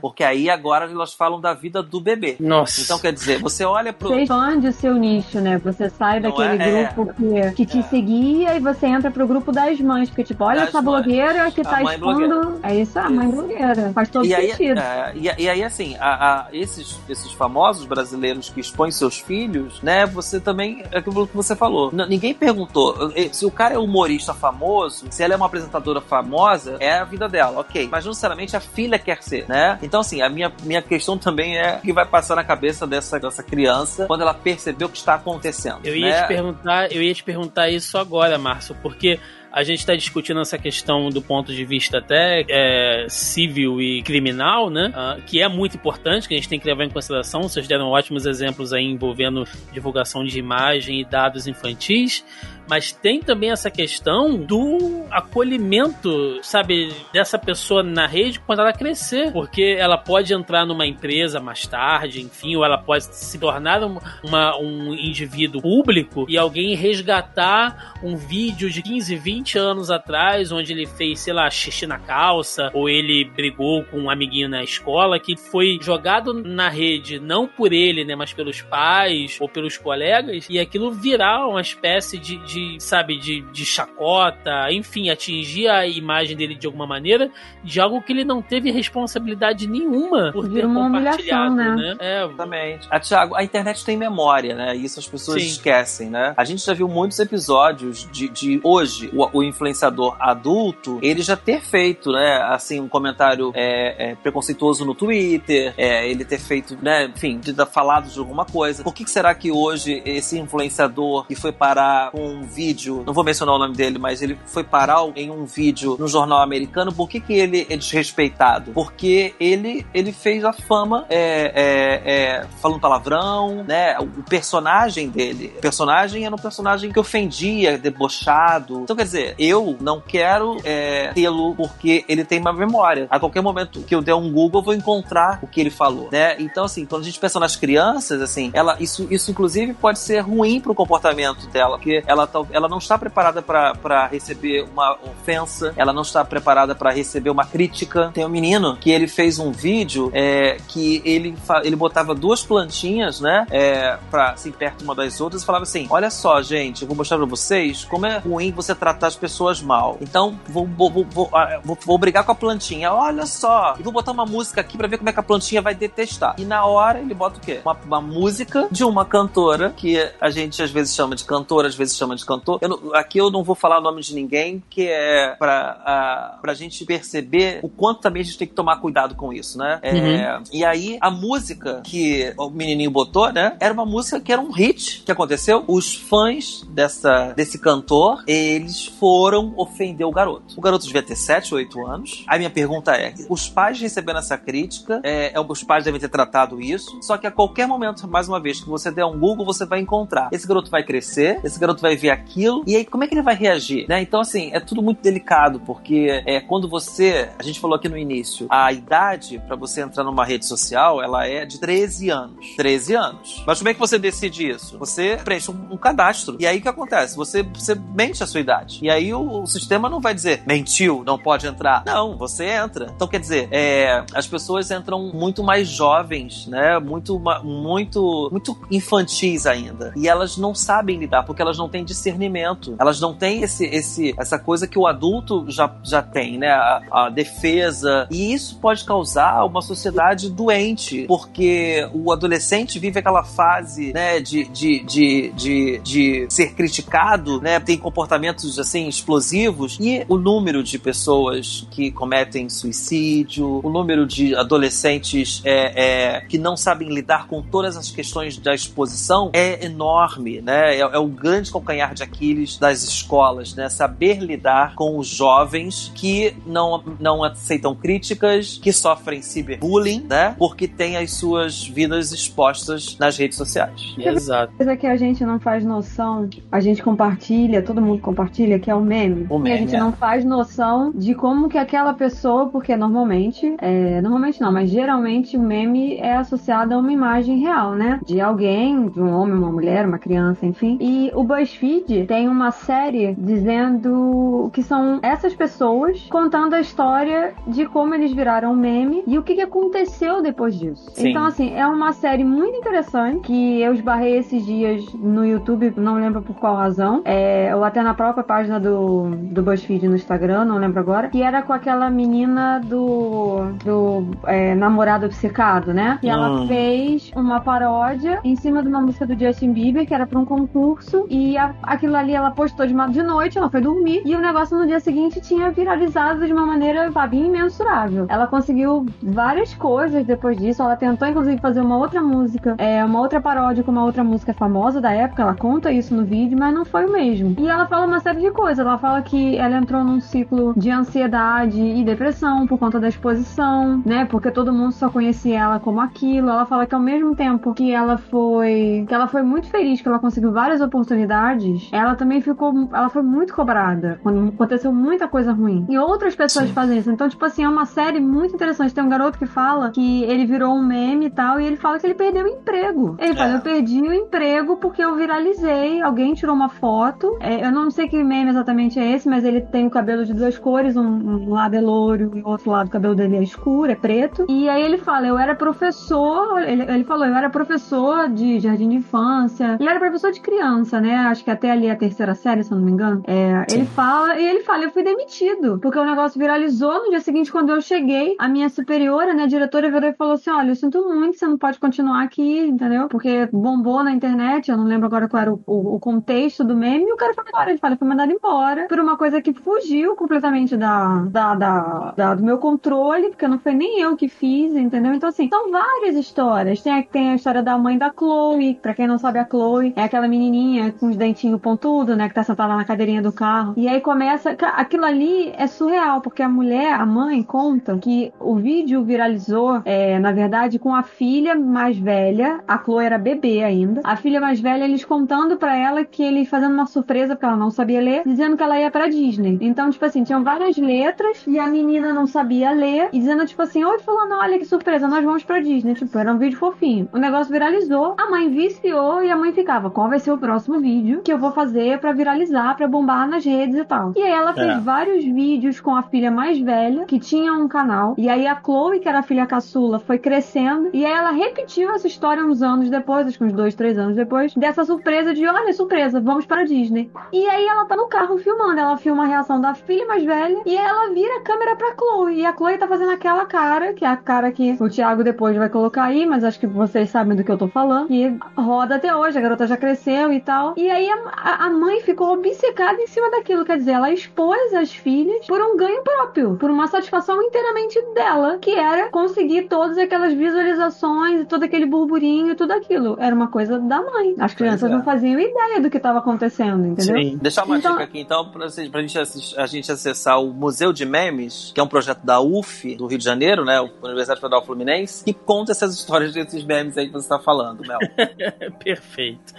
Porque aí agora elas falam da vida do bebê. Nossa. Então, quer dizer, você olha pro... Você expande o seu nicho, né? Você sai não daquele é, grupo é. que que te é. seguia e você entra pro grupo das mães, porque tipo, olha das essa blogueira que a tá expondo. É isso, a mãe blogueira. Faz todo e sentido. Aí, é, e, e, aí, assim, a, a, esses, esses famosos brasileiros que expõem seus filhos, né? Você também, é aquilo que você falou. N ninguém perguntou se o cara é humorista famoso, se ela é uma apresentadora famosa, é a vida dela, ok. Mas não necessariamente a filha quer ser, né? Então, assim, a minha, minha questão também é o que vai passar na cabeça dessa, dessa criança quando ela percebeu o que está acontecendo. Eu ia né? te perguntar, eu ia te perguntar perguntar isso agora, Márcio, porque a gente está discutindo essa questão do ponto de vista até é, civil e criminal, né? Uh, que é muito importante, que a gente tem que levar em consideração. Vocês deram ótimos exemplos aí envolvendo divulgação de imagem e dados infantis mas tem também essa questão do acolhimento, sabe, dessa pessoa na rede quando ela crescer, porque ela pode entrar numa empresa mais tarde, enfim, ou ela pode se tornar uma, um indivíduo público e alguém resgatar um vídeo de 15, 20 20 anos atrás, onde ele fez, sei lá, xixi na calça, ou ele brigou com um amiguinho na escola, que foi jogado na rede, não por ele, né, mas pelos pais ou pelos colegas, e aquilo virar uma espécie de, de sabe, de, de chacota, enfim, atingir a imagem dele de alguma maneira, de algo que ele não teve responsabilidade nenhuma por ter uma compartilhado, humilhação, né? É, Exatamente. A, Thiago, a internet tem memória, né? Isso as pessoas Sim. esquecem, né? A gente já viu muitos episódios de, de hoje, o, o influenciador adulto, ele já ter feito, né, assim, um comentário é, é, preconceituoso no Twitter, é, ele ter feito, né, enfim, de dar falado de alguma coisa. Por que, que será que hoje esse influenciador que foi parar com um vídeo, não vou mencionar o nome dele, mas ele foi parar em um vídeo no jornal americano, por que, que ele é desrespeitado? Porque ele, ele fez a fama é, é, é, falando palavrão, né? O personagem dele, o personagem era um personagem que ofendia, debochado. Então, quer dizer, eu não quero é, tê-lo porque ele tem uma memória. A qualquer momento que eu der um Google, eu vou encontrar o que ele falou, né? Então, assim, quando a gente pensa nas crianças, assim, ela, isso, isso inclusive pode ser ruim pro comportamento dela, porque ela, ela não está preparada para receber uma ofensa, ela não está preparada para receber uma crítica. Tem um menino que ele fez um vídeo é, que ele, ele botava duas plantinhas, né, é, pra, assim, perto uma das outras e falava assim: Olha só, gente, eu vou mostrar pra vocês como é ruim você tratar as pessoas mal. Então, vou, vou, vou, vou, ah, vou- brigar com a plantinha. Olha só, e vou botar uma música aqui pra ver como é que a plantinha vai detestar. E na hora ele bota o quê? Uma, uma música de uma cantora que a gente às vezes chama de cantora, às vezes chama de cantor. Eu não- aqui eu não vou falar o nome de ninguém, que é pra, a, pra gente perceber o quanto também a gente tem que tomar cuidado com isso, né? É, E aí, a música que o menininho botou, né? Era uma música que era um hit. Que aconteceu? Os fãs dessa, desse cantor, eles foram ofender o garoto. O garoto devia ter 7, 8 anos. Aí minha pergunta é: os pais recebendo essa crítica, é, é, os pais devem ter tratado isso, só que a qualquer momento, mais uma vez, que você der um Google, você vai encontrar. Esse garoto vai crescer, esse garoto vai ver aquilo, e aí como é que ele vai reagir? Né? Então, assim, é tudo muito delicado, porque é, quando você. A gente falou aqui no início, a idade para você entrar numa rede social, ela é de 13 anos. 13 anos. Mas como é que você decide isso? Você preenche um, um cadastro. E aí o que acontece? Você, você mente a sua idade. E aí o, o sistema não vai dizer, mentiu, não pode entrar. Não, você entra. Então, quer dizer, é, as pessoas entram muito mais jovens, né? Muito, muito, muito infantis ainda. E elas não sabem lidar, porque elas não têm discernimento. Elas não têm esse, esse, essa coisa que o adulto já, já tem, né? A, a defesa. E isso pode causar uma sociedade doente, porque o adolescente vive aquela fase, né? De, de, de, de, de ser criticado, né? Tem comportamentos, assim, explosivos. E o número de pessoas que cometem suicídio, o número de adolescentes é, é, que não sabem lidar com todas as questões da exposição é enorme, né? É, é o grande calcanhar de Aquiles das escolas, né? Saber lidar com os jovens que não, não aceitam críticas, que sofrem cyberbullying, né? Porque têm as suas vidas expostas nas redes sociais. <laughs> exato. coisa que a gente não faz noção, a gente compartilha, todo mundo compartilha, que é o meme. O meme, e a gente é. não faz noção de como que aquela pessoa, porque normalmente, é, normalmente não, mas geralmente o meme é associado a uma imagem real, né? De alguém, de um homem, uma mulher, uma criança, enfim. E o BuzzFeed tem uma série dizendo que são essas pessoas contando a história de como eles viraram meme e o que, que aconteceu depois disso. Sim. Então, assim, é uma série muito interessante que eu esbarrei esses dias no YouTube, não lembro por qual razão, é, ou até na própria página do, do BuzzFeed no Instagram, não lembro agora, que era com aquela menina do, do é, namorado obcecado, né? E ela Hum. fez uma paródia em cima de uma música do Justin Bieber, que era pra um concurso, e a- aquilo ali ela postou de, de noite, ela foi dormir, e o negócio no dia seguinte tinha viralizado de uma maneira, sabe, imensurável. Ela conseguiu várias coisas depois disso, ela tentou inclusive fazer uma outra música, é, uma outra paródia com uma outra música famosa da época, ela conta isso no vídeo, mas não foi o mesmo. E ela fala uma série de coisas, ela fala que ela entrou num ciclo de ansiedade e depressão por conta da exposição, né, porque todo mundo só conhecia ela como aquilo. Ela fala que ao mesmo tempo que ela foi, que ela foi muito feliz, que ela conseguiu várias oportunidades, ela também ficou, ela foi muito cobrada quando aconteceu muita coisa ruim. E outras pessoas fazem isso. Então, tipo assim, é uma série muito interessante. Tem um garoto que fala que ele virou um meme e tal, e ele fala que ele perdeu o emprego. Ele fala, É. eu perdi o emprego porque eu viralizei, alguém tirou uma foto. É, eu não sei que meme exatamente esse, mas ele tem o cabelo de duas cores, um, um lado é louro e o outro lado o cabelo dele é escuro, é preto. E aí ele fala, eu era professor, ele, ele falou, eu era professor de jardim de infância. Ele era professor de criança, né? Acho que até ali a terceira série, se eu não me engano. É, ele fala, e ele fala, eu fui demitido, porque o negócio viralizou. No dia seguinte, quando eu cheguei, a minha superiora, né, a diretora virou e falou assim, olha, eu sinto muito, você não pode continuar aqui, entendeu? Porque bombou na internet, eu não lembro agora qual era o, o, o contexto do meme, e o cara foi embora. Ele fala, foi mandado embora por uma coisa que fugiu completamente da, da, da, da, do meu controle, porque não foi nem eu que fiz, entendeu? Então, assim, são várias histórias. Tem, tem a história da mãe da Chloe, pra quem não sabe, a Chloe é aquela menininha com os dentinhos pontudos, né, que tá sentada na cadeirinha do carro. E aí começa, aquilo ali é surreal, porque a mulher, a mãe, conta que o vídeo viralizou, é, na verdade, com a filha mais velha, a Chloe era bebê ainda, a filha mais velha, eles contando para ela que ele fazendo uma surpresa, porque ela não sabia ler, dizendo que ela ia pra Disney. Então, tipo assim, tinham várias letras e a menina não sabia ler e dizendo, tipo assim, oi fulano, olha que surpresa, nós vamos pra Disney. Tipo, era um vídeo fofinho. O negócio viralizou, a mãe viciou e a mãe ficava, qual vai ser o próximo vídeo que eu vou fazer para viralizar, para bombar nas redes e tal. E aí ela fez é. vários vídeos com a filha mais velha, que tinha um canal. E aí a Chloe, que era a filha caçula, foi crescendo. E aí ela repetiu essa história uns anos depois, acho que uns dois, três anos depois, dessa surpresa de, olha, surpresa, vamos para Disney. E aí ela tá no carro filmando. Ela filma a reação da filha mais velha e ela vira a câmera pra Chloe. E a Chloe tá fazendo aquela cara, que é a cara que o Thiago depois vai colocar aí, mas acho que vocês sabem do que eu tô falando. E roda até hoje, a garota já cresceu e tal. E aí a, a mãe ficou obcecada em cima daquilo. Quer dizer, ela expôs as filhas por um ganho próprio, por uma satisfação inteiramente dela, que era conseguir todas aquelas visualizações, todo aquele burburinho e tudo aquilo. Era uma coisa da mãe. As crianças é. não faziam ideia do que estava acontecendo, entendeu? Sim. Deixar uma então... dica aqui então pra, pra gente, a gente acessar o Museu de Memes, que é um projeto da UF, do Rio de Janeiro, né? Universidade Federal Fluminense, que conta essas histórias desses memes aí que você está falando, Mel. <laughs> Perfeito.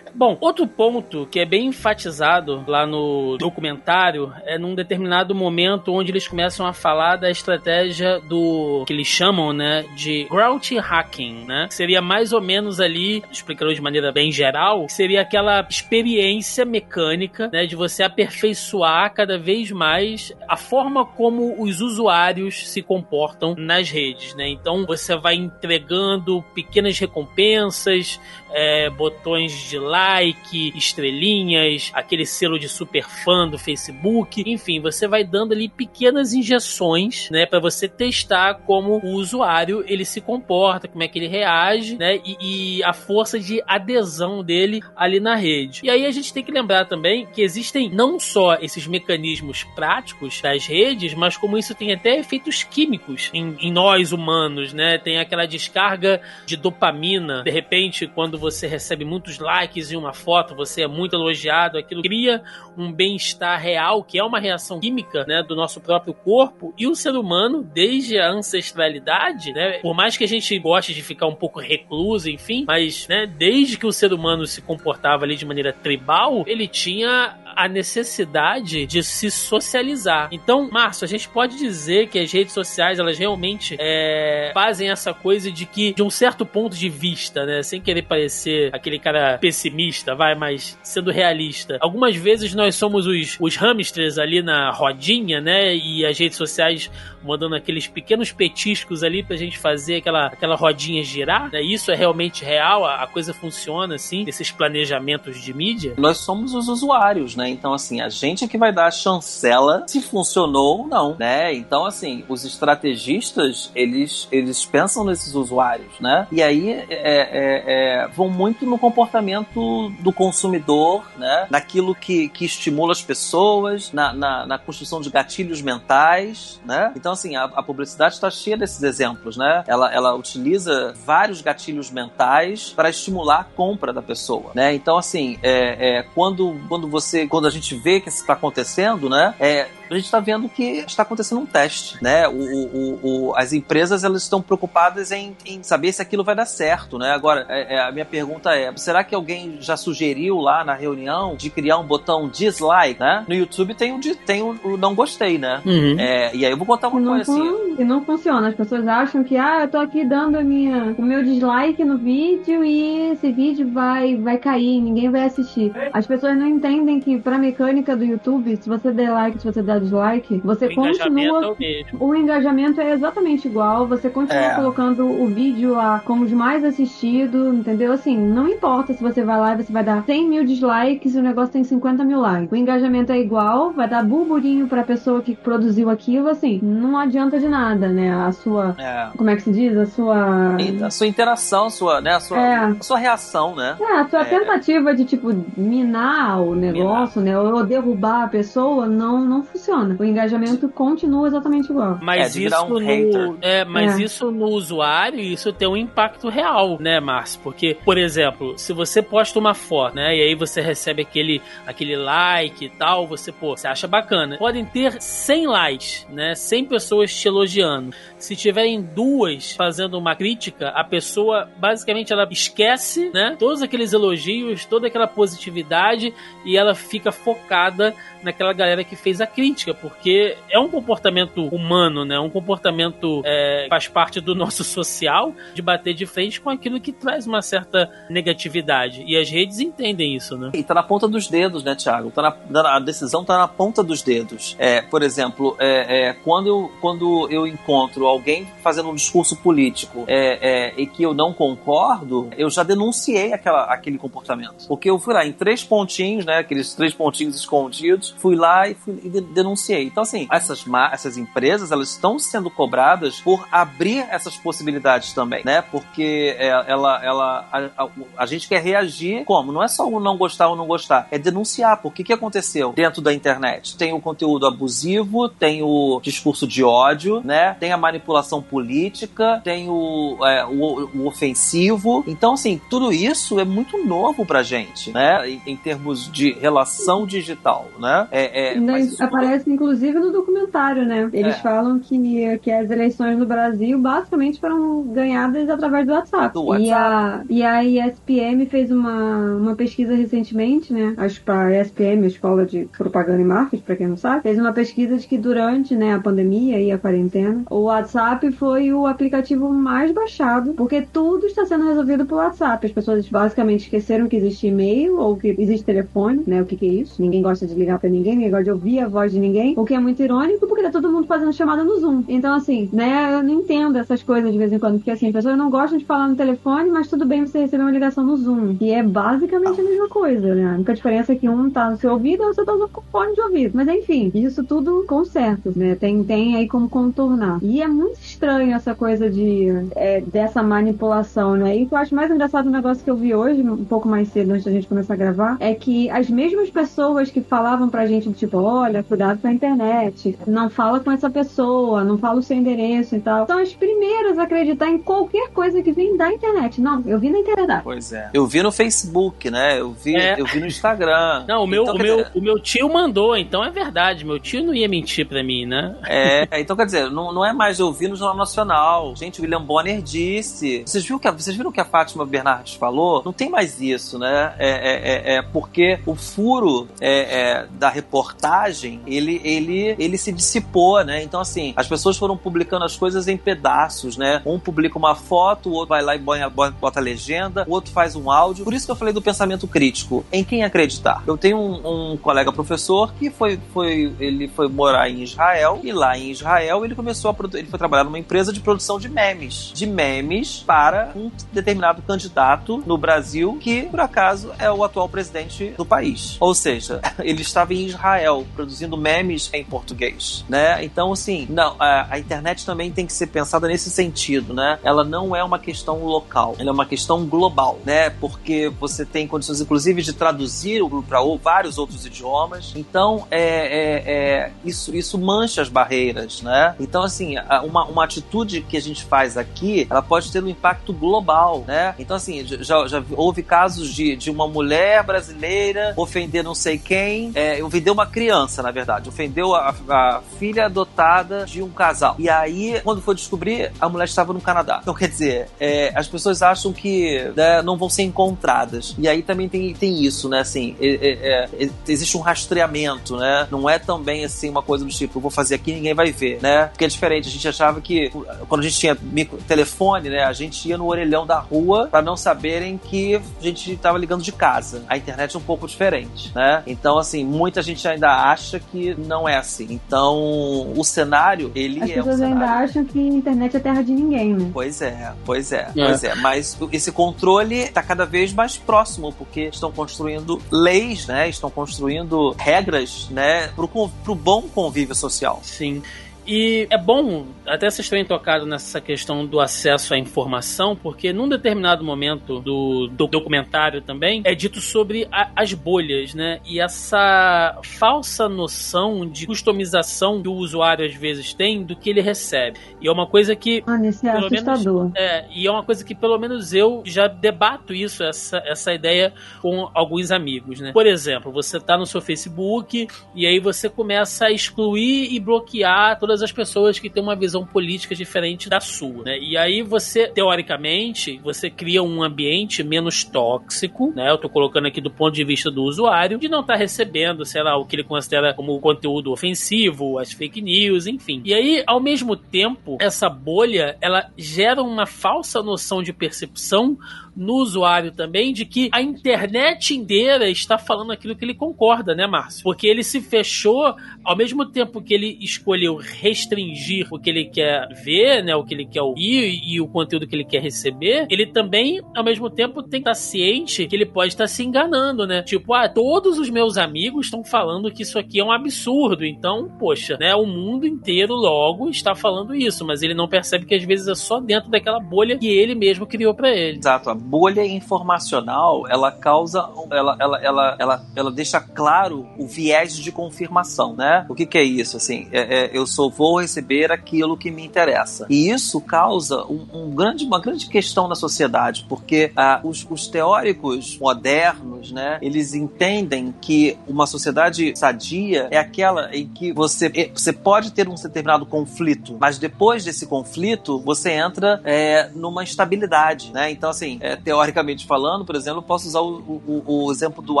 Bom, outro ponto que é bem enfatizado lá no documentário é num determinado momento onde eles começam a falar da estratégia do que eles chamam, né, de growth hacking, né? Seria mais ou menos ali, explicando de maneira bem geral, seria aquela experiência mecânica, né, de você aperfeiçoar cada vez mais a forma como os usuários se comportam nas redes, né? Então você vai entregando pequenas recompensas, é, botões de like, estrelinhas, aquele selo de super fã do Facebook, enfim, você vai dando ali pequenas injeções, né, para você testar como o usuário ele se comporta, como é que ele reage, né, e, e, a força de adesão dele ali na rede. E aí a gente tem que lembrar também que existem não só esses mecanismos práticos das redes, mas como isso tem até efeitos químicos em, em nós humanos, né? Tem aquela descarga de dopamina, de repente quando você recebe muitos likes em uma foto, você é muito elogiado, aquilo cria um bem-estar real, que é uma reação química, né, do nosso próprio corpo, e o ser humano, desde a ancestralidade, né, por mais que a gente goste de ficar um pouco recluso, enfim, mas, né, desde que o ser humano se comportava ali de maneira tribal, ele tinha a necessidade de se socializar. Então, Márcio, a gente pode dizer que as redes sociais, elas realmente é, fazem essa coisa de que, de um certo ponto de vista, né, sem querer parecer aquele cara pessimista, vai, mas sendo realista, algumas vezes nós somos os, os hamsters ali na rodinha, né, e as redes sociais mandando aqueles pequenos petiscos ali pra gente fazer aquela, aquela rodinha girar, né, isso é realmente real, a, a coisa funciona assim, esses planejamentos de mídia. Nós somos os usuários, né, né? Então, assim, a gente é que vai dar a chancela se funcionou ou não, né? Então, assim, os estrategistas, eles, eles pensam nesses usuários, né? E aí é, é, é, vão muito no comportamento do consumidor, né? Naquilo que, que estimula as pessoas, na, na, na construção de gatilhos mentais, né? Então, assim, a, a publicidade está cheia desses exemplos, né? Ela, ela utiliza vários gatilhos mentais para estimular a compra da pessoa, né? Então, assim, é, é, quando, quando você quando a gente vê que isso está acontecendo, né? É, a gente está vendo que está acontecendo um teste, né? O, o, o, as empresas elas estão preocupadas em, em, saber se aquilo vai dar certo, né? Agora, é, é, a minha pergunta é: será que alguém já sugeriu lá na reunião de criar um botão dislike, né? No YouTube tem o, tem o, o não gostei, né? Uhum. É, e aí eu vou contar uma não coisa assim. E não funciona. As pessoas acham que, ah, eu tô aqui dando a minha, o meu dislike no vídeo e esse vídeo vai, vai cair, ninguém vai assistir. As pessoas não entendem que pra mecânica do YouTube, se você der like, se você der dislike, você o continua. É o, o, engajamento é exatamente igual, você continua é. colocando o vídeo lá como os mais assistidos, entendeu? Assim, não importa se você vai lá e você vai dar 100 mil dislikes e o negócio tem 50 mil likes. O engajamento é igual, vai dar burburinho pra pessoa que produziu aquilo, assim, não adianta de nada, né? A sua. É. Como é que se diz? A sua. A sua interação, a sua, né? A sua, é. a sua reação, né? É, a sua é. tentativa de, tipo, minar o negócio, minar. né? Ou derrubar a pessoa, não, não funciona. O engajamento continua exatamente igual. Mas é, isso um no. É, mas é. isso no usuário, isso tem um impacto real, né, Márcio? Porque, por exemplo, se você posta uma foto, né? E aí você recebe aquele, aquele like e tal, você, pô, você acha bacana. Podem ter 100 likes, né? 100 pessoas te elogiando. Se tiverem duas fazendo uma crítica, a pessoa basicamente ela esquece, né? Todos aqueles elogios, toda aquela positividade e ela fica focada naquela galera que fez a crítica, porque é um comportamento humano, né? Um comportamento é, faz parte do nosso social de bater de frente com aquilo que traz uma certa negatividade. E as redes entendem isso, né? E tá na ponta dos dedos, né, Thiago? Tá na, a decisão tá na ponta dos dedos. É, por exemplo, é, é, quando, eu, quando eu encontro alguém fazendo um discurso político é, é, e que eu não concordo, eu já denunciei aquela, aquele comportamento. Porque eu fui lá em três pontinhos, né? Aqueles três pontinhos escondidos, fui lá e, fui, e denunciei. Então, assim, essas, essas empresas, elas estão sendo cobradas por abrir essas possibilidades também, né? Porque é, ela, ela, a, a, a, gente quer reagir como? Não é só o não gostar ou não gostar, é denunciar. Porque o que aconteceu dentro da internet? Tem o conteúdo abusivo, tem o discurso de ódio, né? Tem a manipulação política, tem o, é, o, o, ofensivo. Então, assim, tudo isso é muito novo pra gente, né? Em, em termos de relação digital, né? É, é, aparece, inclusive, no documentário, né? Eles é. falam que, que as eleições no Brasil basicamente foram ganhadas através do WhatsApp. Do WhatsApp. E, a, e a ESPM fez uma, uma pesquisa recentemente, né? A ESPM, a Escola de Propaganda e Marketing, pra quem não sabe, fez uma pesquisa de que durante né, a pandemia e a quarentena, o WhatsApp foi o aplicativo mais baixado, porque tudo está sendo resolvido por WhatsApp. As pessoas basicamente esqueceram que existe e-mail ou que existe telefone, né? O que, que é isso? Ninguém gosta de ligar para ninguém, ninguém gosta de ouvir a voz de ninguém, o que é muito irônico porque tá todo mundo fazendo chamada no Zoom. Então, assim, né, eu não entendo essas coisas de vez em quando, porque assim, as pessoas não gostam de falar no telefone, mas tudo bem você receber uma ligação no Zoom. E é basicamente a mesma coisa, né? A única diferença é que um tá no seu ouvido e você tá usando fone de ouvido. Mas enfim, isso tudo conserta, né? Tem, tem aí como contornar. E é muito estranho essa coisa de é, dessa manipulação, né? E o que eu acho mais engraçado no negócio que eu vi hoje, um pouco mais cedo antes da gente começar a gravar, é que as mesmas pessoas que falavam pra gente, tipo, olha, cuidado com a internet, não fala com essa pessoa, não fala o seu endereço e tal, são as primeiras a acreditar em qualquer coisa que vem da internet. Não, eu vi na internet. Pois é. Eu vi no Facebook, né? Eu vi, é. eu vi no Instagram. Não, o meu, então, o, meu, dizer... o meu tio mandou, então é verdade. Meu tio não ia mentir pra mim, né? É, então quer dizer, não, não é mais eu vi no Jornal Nacional. Gente, o William Bonner disse. Vocês viram, que a, vocês viram o que a Fátima Bernardes falou? Não tem mais isso, né? É, é, é, é porque o furo é, é, da reportagem, ele, ele, ele se dissipou, né? Então, assim, as pessoas foram publicando as coisas em pedaços, né? Um publica uma foto, o outro vai lá e bota, a legenda, o outro faz um áudio. Por isso que eu falei do pensamento crítico. Em quem acreditar? Eu tenho um, um colega professor que foi, foi, ele foi morar em Israel e lá em Israel ele começou a ele foi trabalhar numa empresa de produção de memes, de memes para um determinado candidato no Brasil que por acaso é o atual presidente do país. Ou seja, <laughs> ele estava em Israel produzindo memes em português, né? Então assim, não, a, a internet também tem que ser pensada nesse sentido, né? Ela não é uma questão local, ela é uma questão global, né? Porque você tem condições inclusive de traduzir para vários outros idiomas. Então, é, é, é, isso, isso mancha as barreiras, né? Então, assim, uma, uma atitude que a gente faz aqui, ela pode ter um impacto global, né? Então, assim, já, já houve casos de, de uma mulher brasileira ofender não sei quem, é, ofender uma criança, na verdade, ofendeu a, a, filha adotada de um casal. E aí, quando foi descobrir, a mulher estava no Canadá. Então, quer dizer, é, as pessoas acham que né, não vão ser encontradas. E aí também tem, tem isso, né? Assim, é, é, existe um rastreamento, né? Não é também assim uma coisa do tipo, eu vou fazer aqui ninguém vai ver, né? Porque é diferente. A gente achava que quando a gente tinha micro, telefone, né? A gente ia no orelhão da rua para não saberem que a gente estava ligando de casa. A internet é um pouco diferente, né? Então, assim, muita gente ainda acha que não é assim. Então, o cenário, ele As é. As pessoas um ainda acham que a internet é terra de ninguém, né? Pois é, pois é, é, pois é. Mas esse controle está cada vez mais próximo, porque estão construindo leis, né? Estão construindo regras, né? Pro, pro bom convívio social. Sim. E é bom até vocês terem tocado nessa questão do acesso à informação, porque num determinado momento do, do documentário também é dito sobre a, as bolhas, né? E essa falsa noção de customização que o usuário às vezes tem do que ele recebe. E é uma coisa que. Ah, nesse é assustador. Menos, é, e é uma coisa que pelo menos eu já debato isso, essa, essa ideia com alguns amigos, né? Por exemplo, você tá no seu Facebook e aí você começa a excluir e bloquear todas todas as pessoas que têm uma visão política diferente da sua, né? E aí você, teoricamente, você cria um ambiente menos tóxico, né? Eu tô colocando aqui do ponto de vista do usuário, de não tá recebendo, sei lá, o que ele considera como conteúdo ofensivo, as fake news, enfim. E aí, ao mesmo tempo, essa bolha, ela gera uma falsa noção de percepção no usuário também de que a internet inteira está falando aquilo que ele concorda, né, Márcio? Porque ele se fechou ao mesmo tempo que ele escolheu restringir o que ele quer ver, né, o que ele quer ouvir e o conteúdo que ele quer receber, ele também, ao mesmo tempo, tem que estar ciente que ele pode estar se enganando, né? Tipo, ah, todos os meus amigos estão falando que isso aqui é um absurdo, então, poxa, né, o mundo inteiro logo está falando isso, mas ele não percebe que às vezes é só dentro daquela bolha que ele mesmo criou para ele. Exato, bolha informacional, ela causa, ela, ela, ela, ela, ela deixa claro o viés de confirmação, né? O que, que é isso? Assim, é, é, eu só vou receber aquilo que me interessa. E isso causa um, um grande, uma grande questão na sociedade, porque ah, os, os teóricos modernos, né, eles entendem que uma sociedade sadia é aquela em que você, você pode ter um determinado conflito, mas depois desse conflito você entra é, numa instabilidade, né? Então, assim, é, teoricamente falando, por exemplo, posso usar o, o, o, exemplo do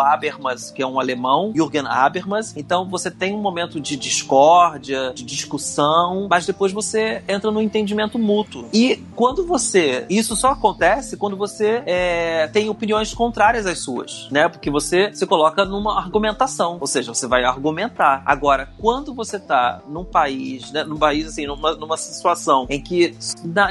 Habermas, que é um alemão, Jürgen Habermas. Então você tem um momento de discórdia, de discussão, mas depois você entra no entendimento mútuo. E quando você. Isso só acontece quando você é, tem opiniões contrárias às suas, né? Porque você se coloca numa argumentação, ou seja, você vai argumentar. Agora, quando você tá num país, né, num país assim, numa, numa situação em que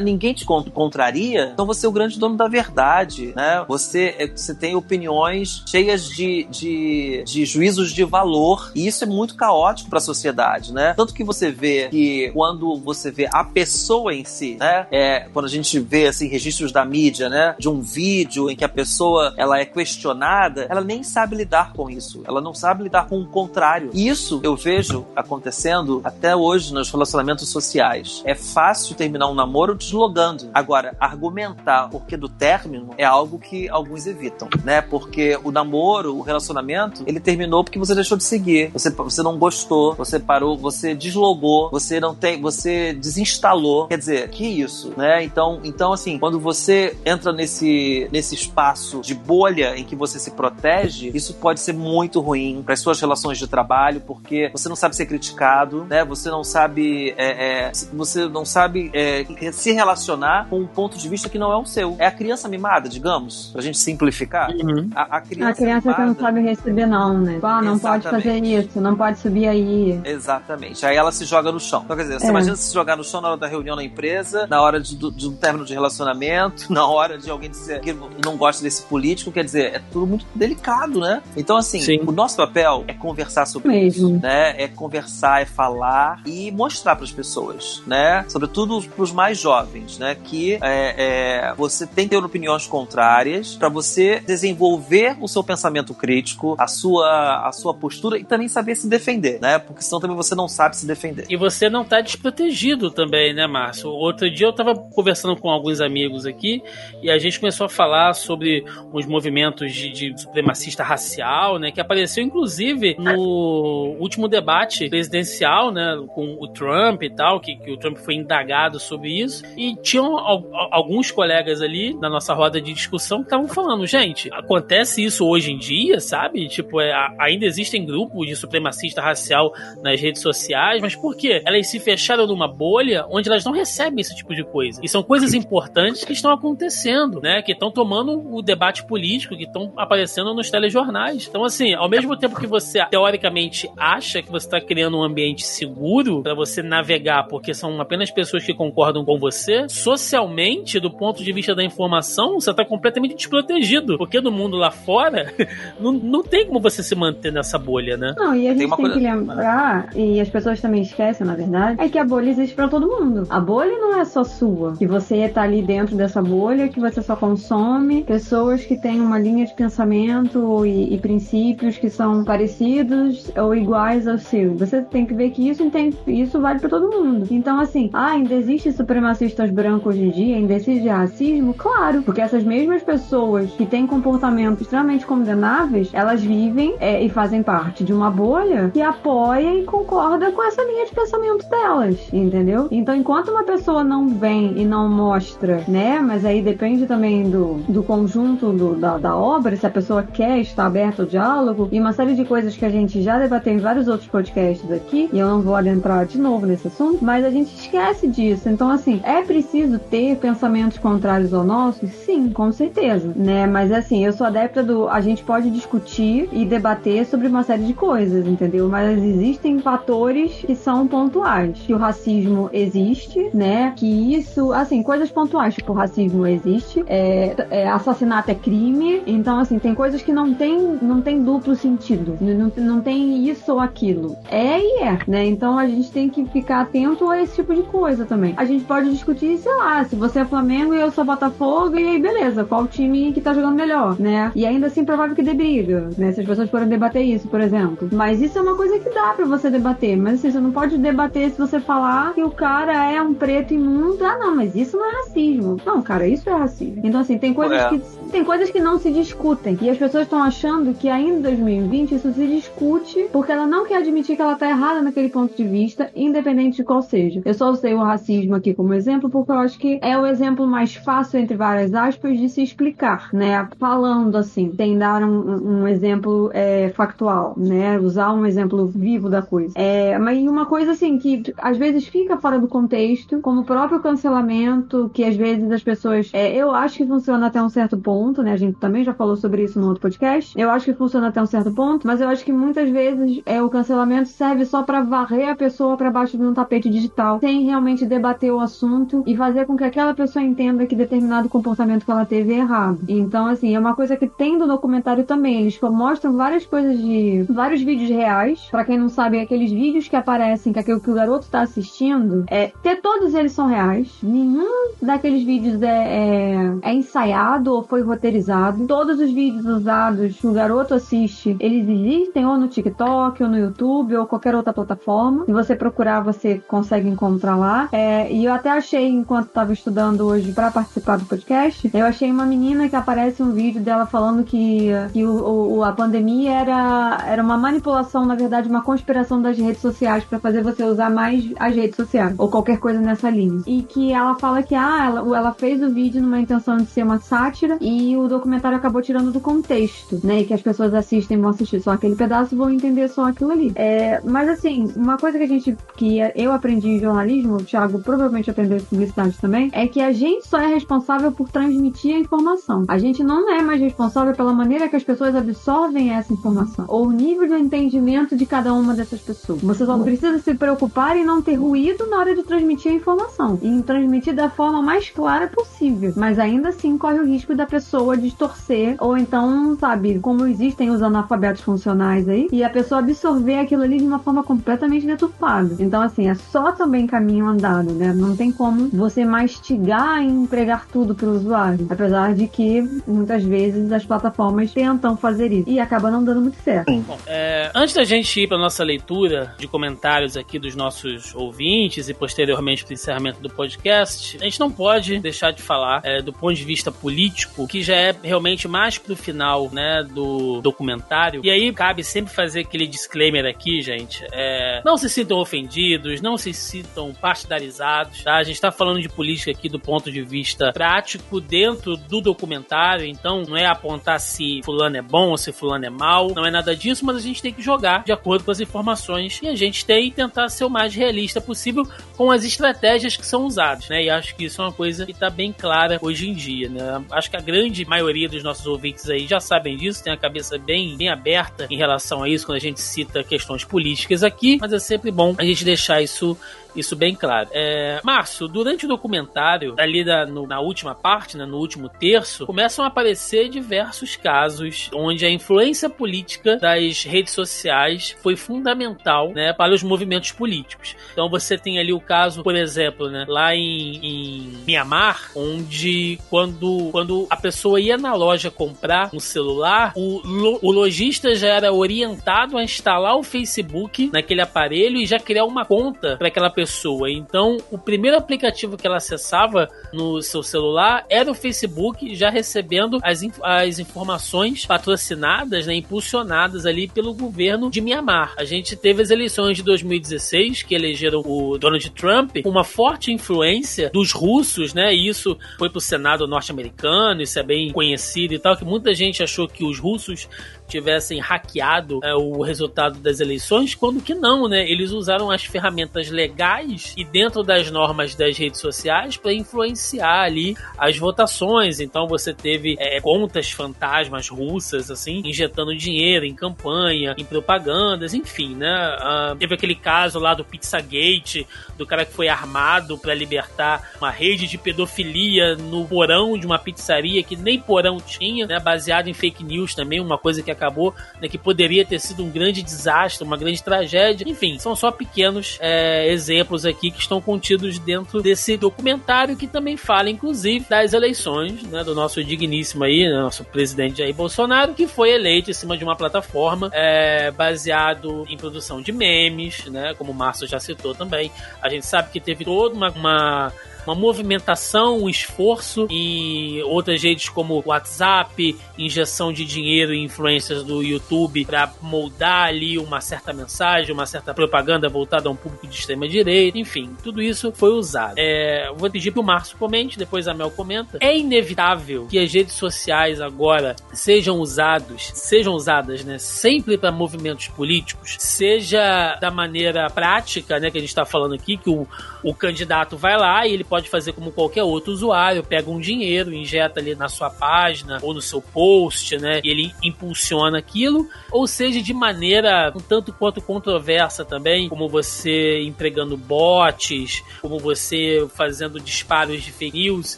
ninguém te contraria, então você é o grande dono da verdade verdade, né? Você, é, você tem opiniões cheias de, de, de juízos de valor e isso é muito caótico para a sociedade, né? Tanto que você vê que quando você vê a pessoa em si, né? É, quando a gente vê assim registros da mídia, né? De um vídeo em que a pessoa ela é questionada, ela nem sabe lidar com isso. Ela não sabe lidar com o contrário. Isso eu vejo acontecendo até hoje nos relacionamentos sociais. É fácil terminar um namoro deslogando. Agora, argumentar porque do término é algo que alguns evitam, né? Porque o namoro, o relacionamento, ele terminou porque você deixou de seguir. Você, você não gostou, você parou, você deslogou, você não tem, você desinstalou. Quer dizer, que isso, né? Então, então assim, quando você entra nesse, nesse espaço de bolha em que você se protege, isso pode ser muito ruim para as suas relações de trabalho, porque você não sabe ser criticado, né? Você não sabe, é, é, você não sabe é, se relacionar com um ponto de vista que não é o seu. É a criança mimada digamos, pra gente simplificar. Uhum. A, a, criança, a criança que não sabe receber não, né? Ah, não pode fazer isso, não pode subir aí. Exatamente. Aí ela se joga no chão. Então, quer dizer, você é. imagina se jogar no chão na hora da reunião na empresa, na hora de, de um término de relacionamento, <laughs> na hora de alguém dizer que não gosta desse político, quer dizer, é tudo muito delicado, né? Então, assim, Sim. o nosso papel é conversar sobre Mesmo. isso, né? É conversar, é falar e mostrar para as pessoas, né? Sobretudo para os mais jovens, né? Que é, é, você tem que ter opiniões opiniões contrárias, para você desenvolver o seu pensamento crítico, a sua, a sua postura e também saber se defender, né? Porque senão também você não sabe se defender. E você não tá desprotegido também, né, Márcio? Outro dia eu tava conversando com alguns amigos aqui e a gente começou a falar sobre os movimentos de, de supremacista racial, né? Que apareceu inclusive no último debate presidencial, né? Com o Trump e tal, que, que o Trump foi indagado sobre isso. E tinham alguns colegas ali na nossa roda de discussão que estavam falando, gente, acontece isso hoje em dia, sabe? Tipo, é, ainda existem grupos de supremacista racial nas redes sociais, mas por quê? Elas se fecharam numa bolha onde elas não recebem esse tipo de coisa. E são coisas importantes que estão acontecendo, né? Que estão tomando o debate político, que estão aparecendo nos telejornais. Então, assim, ao mesmo tempo que você teoricamente acha que você está criando um ambiente seguro para você navegar, porque são apenas pessoas que concordam com você, socialmente, do ponto de vista da informação, você está completamente desprotegido. Porque no mundo lá fora, <laughs> não, não tem como você se manter nessa bolha, né? Não, e a gente tem, tem coisa... que lembrar, e as pessoas também esquecem, na verdade, é que a bolha existe para todo mundo. A bolha não é só sua, que você tá ali dentro dessa bolha, que você só consome pessoas que têm uma linha de pensamento e, e princípios que são parecidos ou iguais ao seu. Você tem que ver que isso, tem, isso vale para todo mundo. Então, assim, ah, ainda existe supremacistas brancos hoje em dia, ainda existe racismo? Claro, porque essas mesmas pessoas que têm comportamentos extremamente condenáveis, elas vivem é, e fazem parte de uma bolha que apoia e concorda com essa linha de pensamento delas, entendeu? Então, enquanto uma pessoa não vem e não mostra, né? Mas aí depende também do, do conjunto do, da, da obra, se a pessoa quer estar aberta ao diálogo, e uma série de coisas que a gente já debateu em vários outros podcasts aqui, e eu não vou adentrar de novo nesse assunto, mas a gente esquece disso. Então, assim, é preciso ter pensamentos contrários ao nosso? Sim, com certeza, né? Mas assim, eu sou adepta do. A gente pode discutir e debater sobre uma série de coisas, entendeu? Mas existem fatores que são pontuais. Que o racismo existe, né? Que isso, assim, coisas pontuais, tipo, o racismo existe, é, é, assassinato é crime, então, assim, tem coisas que não tem, não tem duplo sentido, não, não tem isso ou aquilo. É e é, né? Então a gente tem que ficar atento a esse tipo de coisa também. A gente pode discutir, sei lá, se você é Flamengo e eu sou Botafogo, e beleza, qual time que tá jogando melhor, né? E ainda assim provável que dê briga, né? Se as pessoas forem debater isso, por exemplo. Mas isso é uma coisa que dá para você debater, mas assim, você não pode debater se você falar que o cara é um preto imundo. Ah, não, mas isso não é racismo. Não, cara, isso é racismo. Então, assim, tem coisas, é. que, tem coisas que não se discutem. E as pessoas estão achando que ainda em 2020 isso se discute porque ela não quer admitir que ela tá errada naquele ponto de vista, independente de qual seja. Eu só usei o racismo aqui como exemplo porque eu acho que é o exemplo mais fácil, entre várias aspas, de se explicar, né? Falando assim, tem dar um, um exemplo é, factual, né? Usar um exemplo vivo da coisa. É, mas uma coisa assim que às vezes fica fora do contexto, como o próprio cancelamento, que às vezes as pessoas. É, eu acho que funciona até um certo ponto, né? A gente também já falou sobre isso no outro podcast. Eu acho que funciona até um certo ponto, mas eu acho que muitas vezes é, o cancelamento serve só para varrer a pessoa para baixo de um tapete digital, sem realmente debater o assunto e fazer com que aquela pessoa entenda que determinado comportamento que ela teve errado. Então, assim, é uma coisa que tem do documentário também. Eles mostram várias coisas de. vários vídeos reais. Para quem não sabe, aqueles vídeos que aparecem que aquilo que o garoto tá assistindo, é, ter todos eles são reais. Nenhum daqueles vídeos é, é, é ensaiado ou foi roteirizado. Todos os vídeos usados que o garoto assiste, eles existem ou no TikTok, ou no YouTube, ou qualquer outra plataforma. Se você procurar, você consegue encontrar lá. É, e eu até achei, enquanto estava estudando hoje para participar do podcast, eu achei uma menina que aparece um vídeo dela falando que, que o, o, a pandemia era, era uma manipulação, na verdade, uma conspiração das redes sociais para fazer você usar mais as redes sociais, ou qualquer coisa nessa linha. E que ela fala que ah, ela, ela fez o vídeo numa intenção de ser uma sátira e o documentário acabou tirando do contexto, né? E que as pessoas assistem, vão assistir só aquele pedaço vão entender só aquilo ali. É, mas assim, uma coisa que a gente, que eu aprendi em jornalismo, o Thiago provavelmente aprendeu em publicidade também, é que a gente só é responsável por transmitir a informação. A gente não é mais responsável pela maneira que as pessoas absorvem essa informação, ou o nível de entendimento de cada uma dessas pessoas. Você só precisa se preocupar em não ter ruído na hora de transmitir a informação, e em transmitir da forma mais clara possível. Mas ainda assim corre o risco da pessoa distorcer, ou então, sabe, como existem os analfabetos funcionais aí, e a pessoa absorver aquilo ali de uma forma completamente deturpada. Então, assim, é só também caminho andado, né? Não tem como você mastigar e empregar tudo para o usuário Apesar de que muitas vezes as plataformas tentam fazer isso e acaba não dando muito certo. Bom, é, antes da gente ir para nossa leitura de comentários aqui dos nossos ouvintes e posteriormente para o encerramento do podcast, a gente não pode deixar de falar é, do ponto de vista político, que já é realmente mais pro final, né, do documentário. E aí cabe sempre fazer aquele disclaimer aqui, gente. É, não se sintam ofendidos, não se sintam partidarizados, tá? A gente tá falando de política aqui do ponto de vista prático dentro do documentário, então não é apontar se fulano é bom ou se fulano é mal, não é nada disso, mas a gente tem que jogar de acordo com as informações e a gente tem que tentar ser o mais realista possível com as estratégias que são usadas, né? E acho que isso é uma coisa que tá bem clara hoje em dia, né? Acho que a grande maioria dos nossos ouvintes aí já sabem disso, tem a cabeça bem, bem aberta em relação a isso quando a gente cita questões políticas aqui, mas é sempre bom a gente deixar isso isso bem claro. É, Márcio, durante o documentário, ali da, no, na última parte, né, no último terço, começam a aparecer diversos casos onde a influência política das redes sociais foi fundamental né, para os movimentos políticos. Então você tem ali o caso, por exemplo, né, lá em, em Mianmar, onde quando, quando a pessoa ia na loja comprar um celular, o, o lojista já era orientado a instalar o Facebook naquele aparelho e já criar uma conta para aquela pessoa pessoa. Então, o primeiro aplicativo que ela acessava no seu celular era o Facebook, já recebendo as, as informações patrocinadas, né, impulsionadas ali pelo governo de Mianmar. A gente teve as eleições de 2016 que elegeram o Donald Trump uma forte influência dos russos, né? E isso foi pro Senado norte-americano, isso é bem conhecido e tal, que muita gente achou que os russos tivessem hackeado é, o resultado das eleições, quando que não, né? Eles usaram as ferramentas legais e dentro das normas das redes sociais para influenciar ali as votações. Então você teve é, contas fantasmas russas, assim, injetando dinheiro em campanha, em propagandas, enfim, né? Uh, teve aquele caso lá do Pizzagate, do cara que foi armado para libertar uma rede de pedofilia no porão de uma pizzaria que nem porão tinha, né? Baseado em fake news também, uma coisa que acabou, né, que poderia ter sido um grande desastre, uma grande tragédia. Enfim, são só pequenos é, exemplos aqui que estão contidos dentro desse documentário que também fala, inclusive, das eleições né, do nosso digníssimo aí, né, nosso presidente Jair Bolsonaro, que foi eleito em cima de uma plataforma é, baseado em produção de memes, né, como o Márcio já citou também. A gente sabe que teve toda uma, uma uma movimentação, um esforço e outras redes como WhatsApp, injeção de dinheiro e influências do YouTube para moldar ali uma certa mensagem, uma certa propaganda voltada a um público de extrema direita, enfim, tudo isso foi usado. É, vou pedir pro Márcio comente, depois a Mel comenta. É inevitável que as redes sociais agora sejam usados, sejam usadas, né, sempre para movimentos políticos, seja da maneira prática, né, que a gente está falando aqui, que o, o candidato vai lá e ele pode fazer como qualquer outro usuário, pega um dinheiro, injeta ali na sua página ou no seu post, né? E ele impulsiona aquilo, ou seja, de maneira um tanto quanto controversa também, como você empregando bots, como você fazendo disparos de fake news.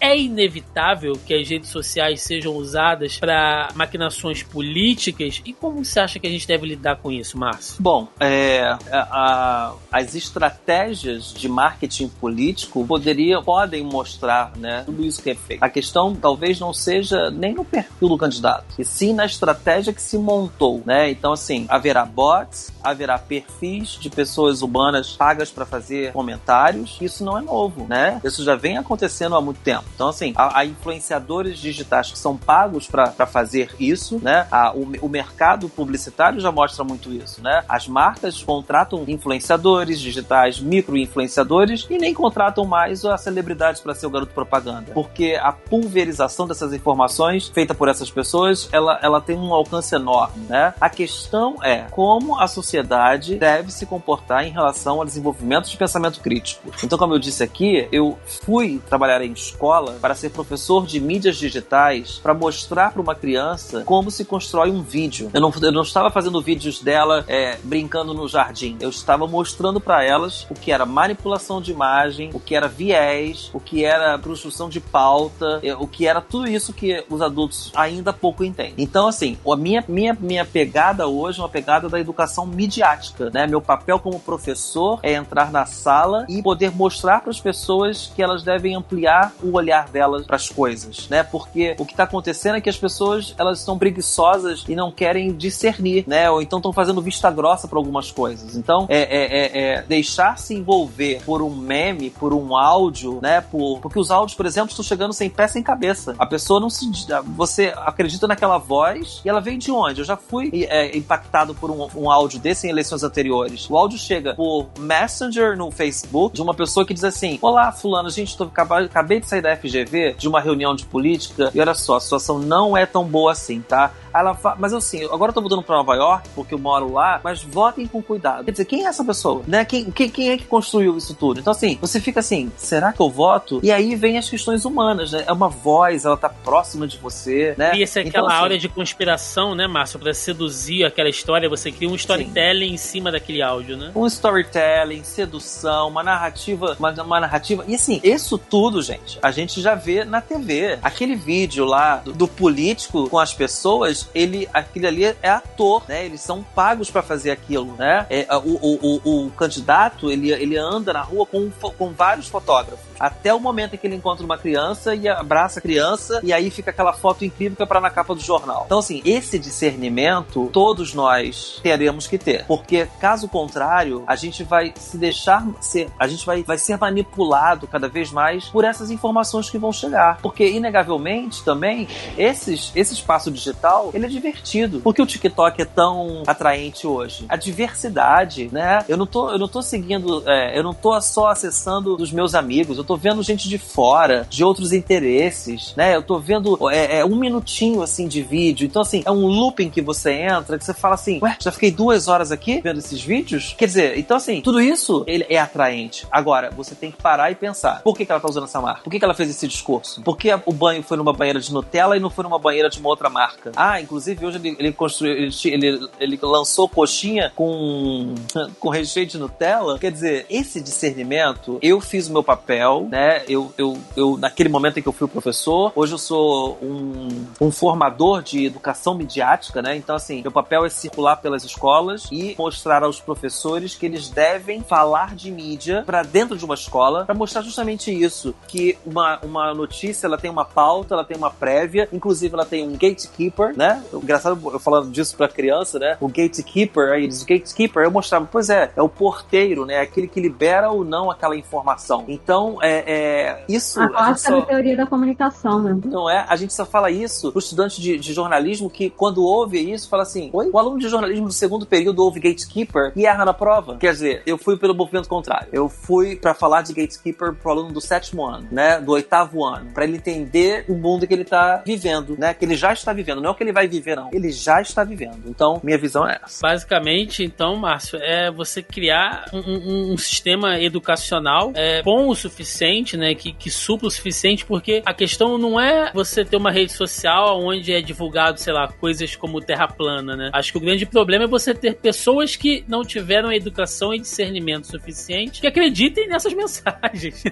É inevitável que as redes sociais sejam usadas para maquinações políticas. E como você acha que a gente deve lidar com isso, Márcio? Bom, é, a, a, as estratégias de marketing político poderiam podem mostrar, né, tudo isso que é feito. A questão talvez não seja nem no perfil do candidato, e sim na estratégia que se montou, né? Então, assim, haverá bots, haverá perfis de pessoas humanas pagas para fazer comentários. Isso não é novo, né? Isso já vem acontecendo há muito tempo. Então, assim, há, há influenciadores digitais que são pagos para fazer isso, né? A, o, o mercado publicitário já mostra muito isso, né? As marcas contratam influenciadores digitais, micro-influenciadores e nem contratam mais a celebridades para ser o garoto propaganda. Porque a pulverização dessas informações feita por essas pessoas, ela, ela tem um alcance enorme, né? A questão é como a sociedade deve se comportar em relação ao desenvolvimento de pensamento crítico. Então, como eu disse aqui, eu fui trabalhar em escola para ser professor de mídias digitais para mostrar para uma criança como se constrói um vídeo. Eu não, eu não estava fazendo vídeos dela é, brincando no jardim. Eu estava mostrando para elas o que era manipulação de imagem, o que era viés o que era construção de pauta, é, o que era tudo isso que os adultos ainda pouco entendem. Então, assim, a minha, minha, minha pegada hoje é uma pegada da educação midiática, né? Meu papel como professor é entrar na sala e poder mostrar para as pessoas que elas devem ampliar o olhar delas para as coisas, né? Porque o que está acontecendo é que as pessoas elas são preguiçosas e não querem discernir, né? Ou então estão fazendo vista grossa para algumas coisas. Então, é, é, é, é deixar se envolver por um meme, por um áudio, né? Por, porque os áudios, por exemplo, estão chegando sem pé, sem cabeça. A pessoa não se. Você acredita naquela voz e ela vem de onde? Eu já fui é, impactado por um, um áudio desse em eleições anteriores. O áudio chega por Messenger no Facebook de uma pessoa que diz assim: Olá, Fulano, gente, tô, acabei de sair da FGV de uma reunião de política e olha só, a situação não é tão boa assim, tá? ela fala, mas assim, agora eu tô voltando pra Nova York, porque eu moro lá, mas votem com cuidado. Quer dizer, quem é essa pessoa? Né? Quem, quem, quem é que construiu isso tudo? Então, assim, você fica assim, será que eu voto? E aí vem as questões humanas, né? É uma voz, ela tá próxima de você, né? E essa é aquela então, assim, de conspiração, né, Márcio? Pra seduzir aquela história, você cria um storytelling sim. em cima daquele áudio, né? Um storytelling, sedução, uma narrativa, uma, uma narrativa. E assim, isso tudo, gente, a gente já vê na TV. Aquele vídeo lá do, do político com as pessoas, ele, aquele ali é ator, né? Eles são pagos para fazer aquilo, né? É, o, o, o, o, candidato, ele, ele anda na rua com, com vários fotógrafos até o momento em que ele encontra uma criança e abraça a criança e aí fica aquela foto incrível que é para na capa do jornal. Então assim, esse discernimento todos nós teremos que ter, porque caso contrário, a gente vai se deixar ser, a gente vai, vai ser manipulado cada vez mais por essas informações que vão chegar, porque inegavelmente também esses esse espaço digital, ele é divertido. Porque o TikTok é tão atraente hoje? A diversidade, né? Eu não tô eu não tô seguindo, é, eu não tô só acessando dos meus amigos, eu tô vendo gente de fora, de outros interesses, né? Eu tô vendo é, é, um minutinho assim de vídeo. Então, assim, é um looping que você entra, que você fala assim, ué, já fiquei duas horas aqui vendo esses vídeos? Quer dizer, então assim, tudo isso ele é atraente. Agora, você tem que parar e pensar. Por que, que ela tá usando essa marca? Por que, que ela fez esse discurso? Por que o banho foi numa banheira de Nutella e não foi numa banheira de uma outra marca? Ah, inclusive hoje ele, ele construiu, ele, ele, ele lançou coxinha com, <laughs> com recheio de Nutella. Quer dizer, esse discernimento, eu fiz o meu papel papel, né? Eu, eu, eu, naquele momento em que eu fui professor, hoje eu sou um, um formador de educação midiática, né? Então, assim, meu papel é circular pelas escolas e mostrar aos professores que eles devem falar de mídia para dentro de uma escola, para mostrar justamente isso, que uma, uma notícia, ela tem uma pauta, ela tem uma prévia, inclusive ela tem um gatekeeper, né? Engraçado eu falando disso pra criança, né? O gatekeeper, aí eles, o gatekeeper, eu mostrava, pois é, é o porteiro, né? Aquele que libera ou não aquela informação. Então, é, é, isso. A clássica só... teoria da comunicação, né? Não é? A gente só fala isso pro estudante de, de, jornalismo que, quando ouve isso, fala assim: Oi? O aluno de jornalismo do segundo período ouve Gatekeeper e erra na prova. Quer dizer, eu fui pelo movimento contrário. Eu fui para falar de Gatekeeper pro aluno do sétimo ano, né? Do oitavo ano, para ele entender o mundo que ele tá vivendo, né? Que ele já está vivendo. Não é o que ele vai viver, não. Ele já está vivendo. Então, minha visão é essa. Basicamente, então, Márcio, é você criar um, um, um sistema educacional é, bom o suficiente suficiente, né? Que, que supla o suficiente, porque a questão não é você ter uma rede social onde é divulgado, sei lá, coisas como terra plana, né? Acho que o grande problema é você ter pessoas que não tiveram educação e discernimento suficiente que acreditem nessas <laughs> mensagens.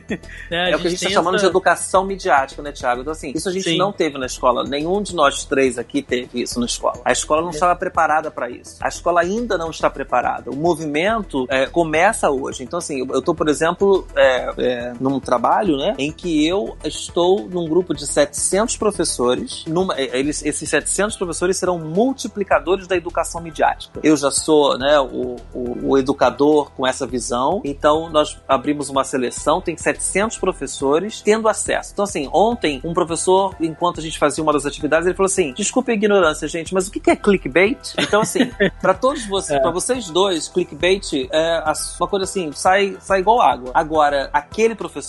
né? É o que a gente está chamando essa... de educação midiática, né, Tiago? Então, assim, isso a gente Sim. não teve na escola. Nenhum de nós três aqui teve isso na escola. A escola não é. estava preparada para isso. A escola ainda não está preparada. O movimento é, começa hoje. Então, assim, eu estou, por exemplo, é, é, num trabalho, né, em que eu estou num grupo de 700 professores. Numa, eh, eles, esses 700 professores serão multiplicadores da educação midiática. Eu já sou, né, o, o, o educador com essa visão. Então, nós abrimos uma seleção, tem 700 professores tendo acesso. Então, assim, ontem, um professor, enquanto a gente fazia uma das atividades, ele falou assim: desculpe a ignorância, gente, mas o que é clickbait? Então, assim, <laughs> para todos vocês, é. para vocês dois, clickbait é uma coisa assim, sai, sai igual água. Agora, aquele professor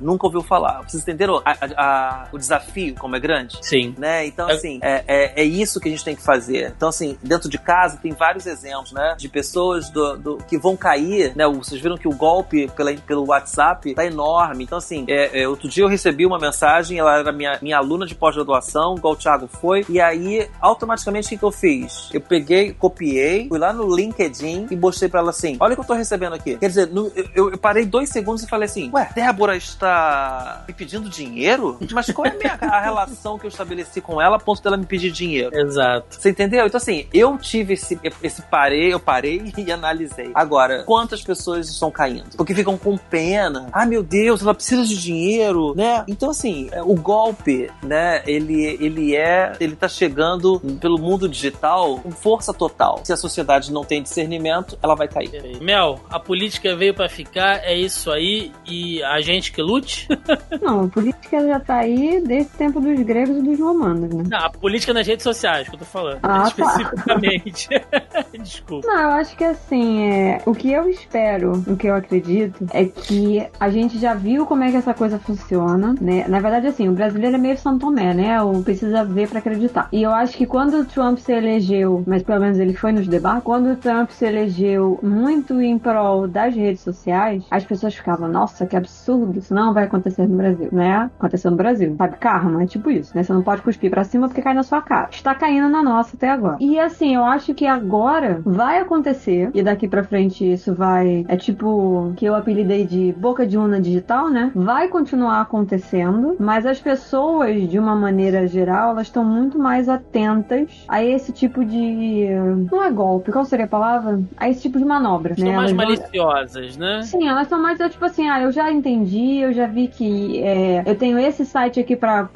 nunca ouviu falar. Vocês entenderam a, a, a, o desafio como é grande? Sim. Né? Então, assim, é, é, é, isso que a gente tem que fazer. Então, assim, dentro de casa tem vários exemplos, né? De pessoas do, do que vão cair, né? Vocês viram que o golpe pela, pelo WhatsApp tá enorme. Então, assim, é, é, outro dia eu recebi uma mensagem, ela era minha, minha aluna de pós-graduação, igual o Thiago foi, e aí, automaticamente, o que, que eu fiz? Eu peguei, copiei, fui lá no LinkedIn e mostrei pra ela assim: olha o que eu tô recebendo aqui. Quer dizer, no, eu, eu, parei dois segundos e falei assim: ué, Débora, Está me pedindo dinheiro? Mas qual é a, minha, a relação que eu estabeleci com ela a ponto dela me pedir dinheiro? Exato. Você entendeu? Então, assim, eu tive esse, esse parei, eu parei <laughs> e analisei. Agora, quantas pessoas estão caindo? Porque ficam com pena. Ah, meu Deus, ela precisa de dinheiro, né? Então, assim, é, o golpe, né, ele, ele é, ele tá chegando pelo mundo digital com força total. Se a sociedade não tem discernimento, ela vai cair. Mel, a política veio para ficar, é isso aí, e a gente que lute? <laughs> Não, a política já tá aí desde o tempo dos gregos e dos romanos, né? Não, a política nas redes sociais, que eu tô falando. Ah, tá. especificamente. <laughs> Desculpa. Não, eu acho que assim, é, o que eu espero, o que eu acredito, é que a gente já viu como é que essa coisa funciona, né? Na verdade, assim, o brasileiro é meio São Tomé, né? O precisa ver para acreditar. E eu acho que quando o Trump se elegeu, mas pelo menos ele foi nos debates, quando o Trump se elegeu muito em prol das redes sociais, as pessoas ficavam, nossa, que absurdo, isso não vai acontecer no Brasil, né? Aconteceu no Brasil, sabe? Karma, é tipo isso, né? Você não pode cuspir pra cima porque cai na sua cara. Está caindo na nossa até agora. E assim, eu acho que agora vai acontecer, e daqui pra frente isso vai. É tipo que eu apelidei de boca de urna digital, né? Vai continuar acontecendo, mas as pessoas, de uma maneira geral, elas estão muito mais atentas a esse tipo de. Não é golpe, qual seria a palavra? A esse tipo de manobra. São né? mais Elas vão- maliciosas, né? Sim, elas são mais tipo assim, ah, eu já entendi, eu já vi que é, eu tenho esse site aqui pra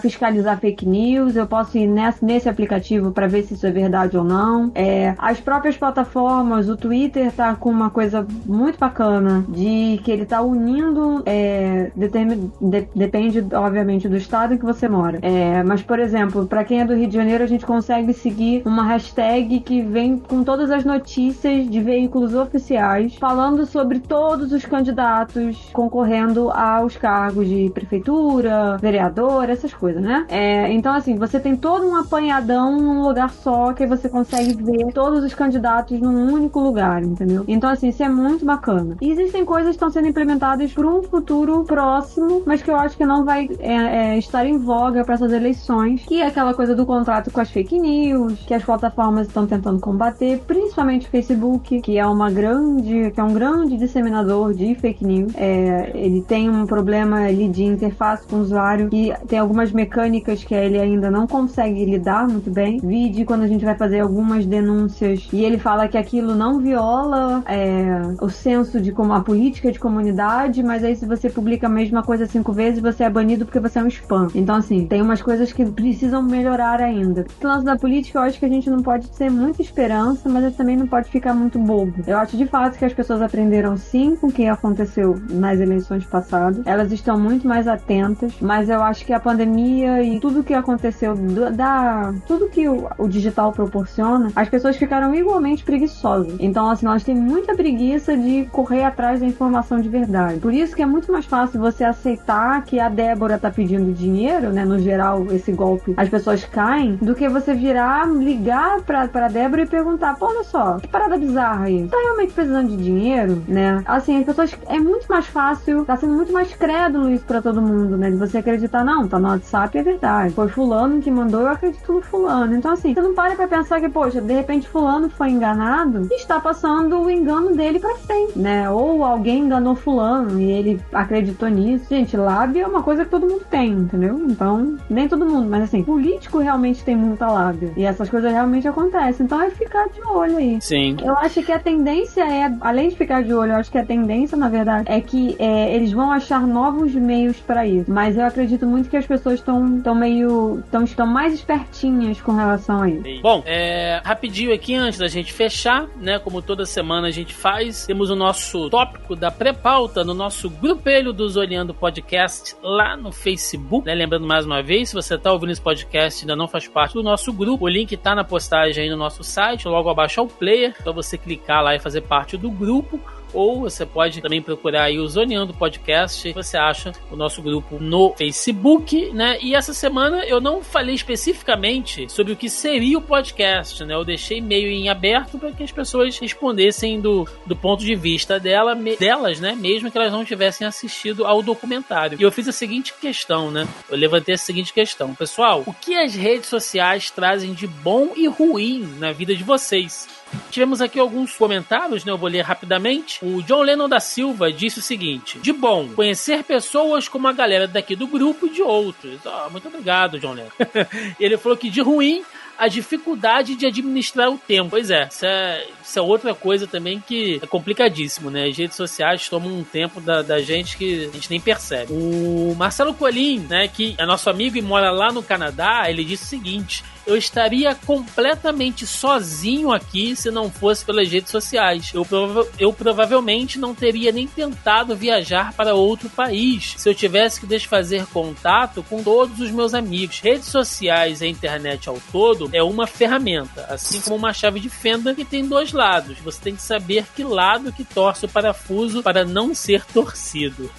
fiscalizar fake news, eu posso ir nesse, nesse aplicativo pra ver se isso é verdade ou não. É, as próprias plataformas, o Twitter tá com uma coisa muito bacana de que ele tá unindo, é, determin, de- depende, obviamente, do estado em que você mora. É, mas, por exemplo, pra quem é do Rio de Janeiro, a gente consegue seguir uma hashtag que vem com todas as notícias de veículos oficiais falando sobre todos os candidatos concorrendo aos cargos de prefeitura, vereador, essas coisas, né? É, então, assim, você tem todo um apanhadão num lugar só que você consegue ver todos os candidatos num único lugar, entendeu? Então, assim, isso é muito bacana. E existem coisas que estão sendo implementadas para um futuro próximo, mas que eu acho que não vai é, é, estar em voga para essas eleições, que é aquela coisa do contrato com as fake news, que as plataformas estão tentando combater, principalmente o Facebook, que é uma grande, que é um grande disseminador de fake news. É, ele tem um problema ali de interface com o usuário e tem algumas mecânicas que ele ainda não consegue lidar muito bem. Vide quando a gente vai fazer algumas denúncias e ele fala que aquilo não viola é, o senso de como a política de comunidade, mas aí se você publica a mesma coisa cinco vezes, você é banido porque você é um spam. Então, assim, tem umas coisas que precisam melhorar ainda. O lance da política, eu acho que a gente não pode ter muita esperança, mas também não pode ficar muito bobo. Eu acho de fato que as pessoas aprenderam sim com o que aconteceu nas eleições passadas. Elas estão muito mais atentas, mas eu acho que a pandemia e tudo que aconteceu da tudo que o, o digital proporciona, as pessoas ficaram igualmente preguiçosas. Então, assim, elas têm muita preguiça de correr atrás da informação de verdade. Por isso que é muito mais fácil você aceitar que a Débora tá pedindo dinheiro, né? No geral, esse golpe, as pessoas caem, do que você virar, ligar pra, pra Débora e perguntar, pô, olha só, que parada bizarra aí. Tá realmente precisando de dinheiro, né? Assim, as pessoas. É muito mais fácil, tá sendo muito mais crédulo isso pra todo mundo, né? De você acreditar, não, tá no WhatsApp, é verdade. Foi fulano que mandou, eu acredito no fulano. Então, assim, você não para pra pensar que, poxa, de repente fulano foi enganado e está passando o engano dele pra frente, né? Ou alguém enganou fulano e ele acreditou nisso. Gente, lábia é uma coisa que todo mundo tem, entendeu? Então, nem todo mundo, mas assim, político realmente tem muita lábia. E essas coisas realmente acontecem. Então é ficar de olho aí. Sim. Eu acho que a tendência é, além de ficar de olho, eu acho que a tendência, na verdade, é que é, eles vão achar novos meios pra isso. Mas eu acredito muito que as pessoas estão tão meio. Tão, estão mais espertinhas com relação a isso. Bom, é, rapidinho aqui antes da gente fechar, né? Como toda semana a gente faz, temos o nosso tópico da pré-pauta no nosso grupelho do Zoneando Podcast lá no Facebook. Né? Lembrando mais uma vez, se você tá ouvindo esse podcast e ainda não faz parte do nosso grupo, o link tá na postagem aí no nosso site, logo abaixo ao player, então você clicar lá e fazer parte do grupo. Ou você pode também procurar aí o Zoneando Podcast. Você acha o nosso grupo no Facebook, né? E essa semana eu não falei especificamente sobre o que seria o podcast, né? Eu deixei meio em aberto para que as pessoas respondessem do, do ponto de vista dela, me- delas, né? Mesmo que elas não tivessem assistido ao documentário. E eu fiz a seguinte questão, né? Eu levantei a seguinte questão. Pessoal, o que as redes sociais trazem de bom e ruim na vida de vocês? Tivemos aqui alguns comentários, né? Eu vou ler rapidamente. O John Lennon da Silva disse o seguinte: De bom, conhecer pessoas como a galera daqui do grupo e de outros. Oh, muito obrigado, John Lennon. <laughs> Ele falou que de ruim, a dificuldade de administrar o tempo. Pois é, isso é, isso é outra coisa também que é complicadíssimo, né? As redes sociais tomam um tempo da, da gente que a gente nem percebe. O Marcelo Colim, né, que é nosso amigo e mora lá no Canadá, ele disse o seguinte: eu estaria completamente sozinho aqui se não fosse pelas redes sociais. Eu, prova eu provavelmente não teria nem tentado viajar para outro país se eu tivesse que desfazer contato com todos os meus amigos. Redes sociais e a internet ao todo é uma ferramenta, assim como uma chave de fenda que tem dois lados. Você tem que saber que lado que torce o parafuso para não ser torcido.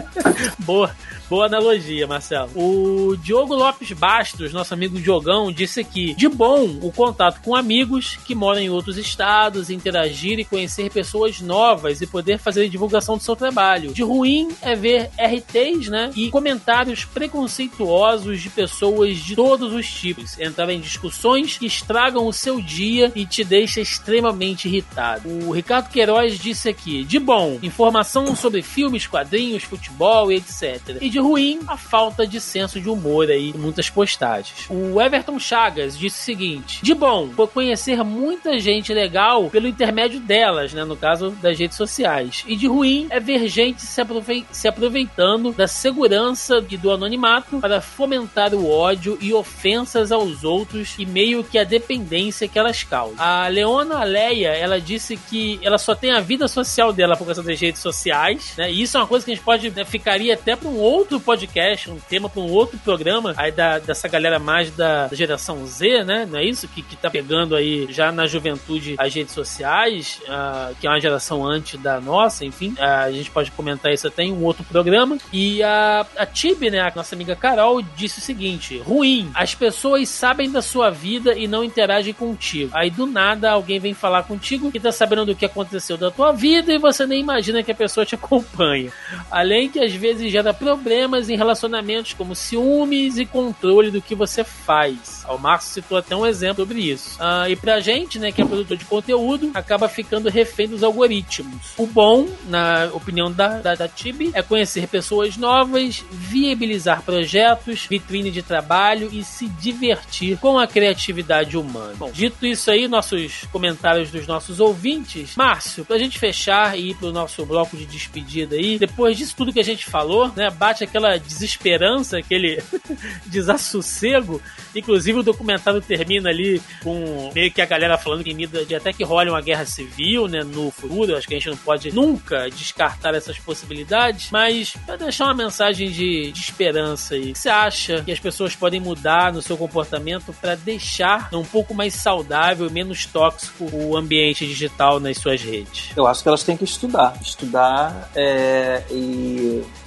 <laughs> Boa. Boa analogia, Marcelo. O Diogo Lopes Bastos, nosso amigo Diogão, disse que de bom o contato com amigos que moram em outros estados, interagir e conhecer pessoas novas e poder fazer divulgação do seu trabalho. De ruim é ver RTs, né? E comentários preconceituosos de pessoas de todos os tipos. Entrar em discussões que estragam o seu dia e te deixa extremamente irritado. O Ricardo Queiroz disse aqui: de bom, informação sobre filmes, quadrinhos, futebol e etc. E de ruim a falta de senso de humor aí em muitas postagens. O Everton Chagas disse o seguinte: de bom, por conhecer muita gente legal pelo intermédio delas, né, no caso das redes sociais. E de ruim é ver gente se, aprove se aproveitando da segurança e do anonimato para fomentar o ódio e ofensas aos outros e meio que a dependência que elas causam. A Leona Leia, ela disse que ela só tem a vida social dela por causa das redes sociais, né? E isso é uma coisa que a gente pode né, ficaria até para um outro outro podcast, um tema para um outro programa, aí da, dessa galera mais da, da, geração Z, né? Não é isso? Que, que tá pegando aí já na juventude as redes sociais, uh, que é uma geração antes da nossa, enfim. Uh, a gente pode comentar isso até em um outro programa. E a, a Tibi, né? A nossa amiga Carol, disse o seguinte: ruim, as pessoas sabem da sua vida e não interagem contigo. Aí do nada alguém vem falar contigo que tá sabendo do que aconteceu da tua vida e você nem imagina que a pessoa te acompanha. Além que às vezes gera problemas em relacionamentos como ciúmes e controle do que você faz. O Márcio citou até um exemplo sobre isso. Ah, e pra gente, né, que é produtor de conteúdo, acaba ficando refém dos algoritmos. O bom, na opinião da, da, da Tibi, é conhecer pessoas novas, viabilizar projetos, vitrine de trabalho e se divertir com a criatividade humana. Bom, dito isso aí, nossos comentários dos nossos ouvintes. Márcio, pra gente fechar e ir pro nosso bloco de despedida aí, depois disso tudo que a gente falou, né, bate aquela desesperança, aquele <laughs> desassossego. Inclusive o documentário termina ali com meio que a galera falando que de até que role uma guerra civil, né, no futuro. Acho que a gente não pode nunca descartar essas possibilidades, mas para deixar uma mensagem de, de esperança aí. Você acha que as pessoas podem mudar no seu comportamento para deixar um pouco mais saudável menos tóxico o ambiente digital nas suas redes? Eu acho que elas têm que estudar, estudar é, e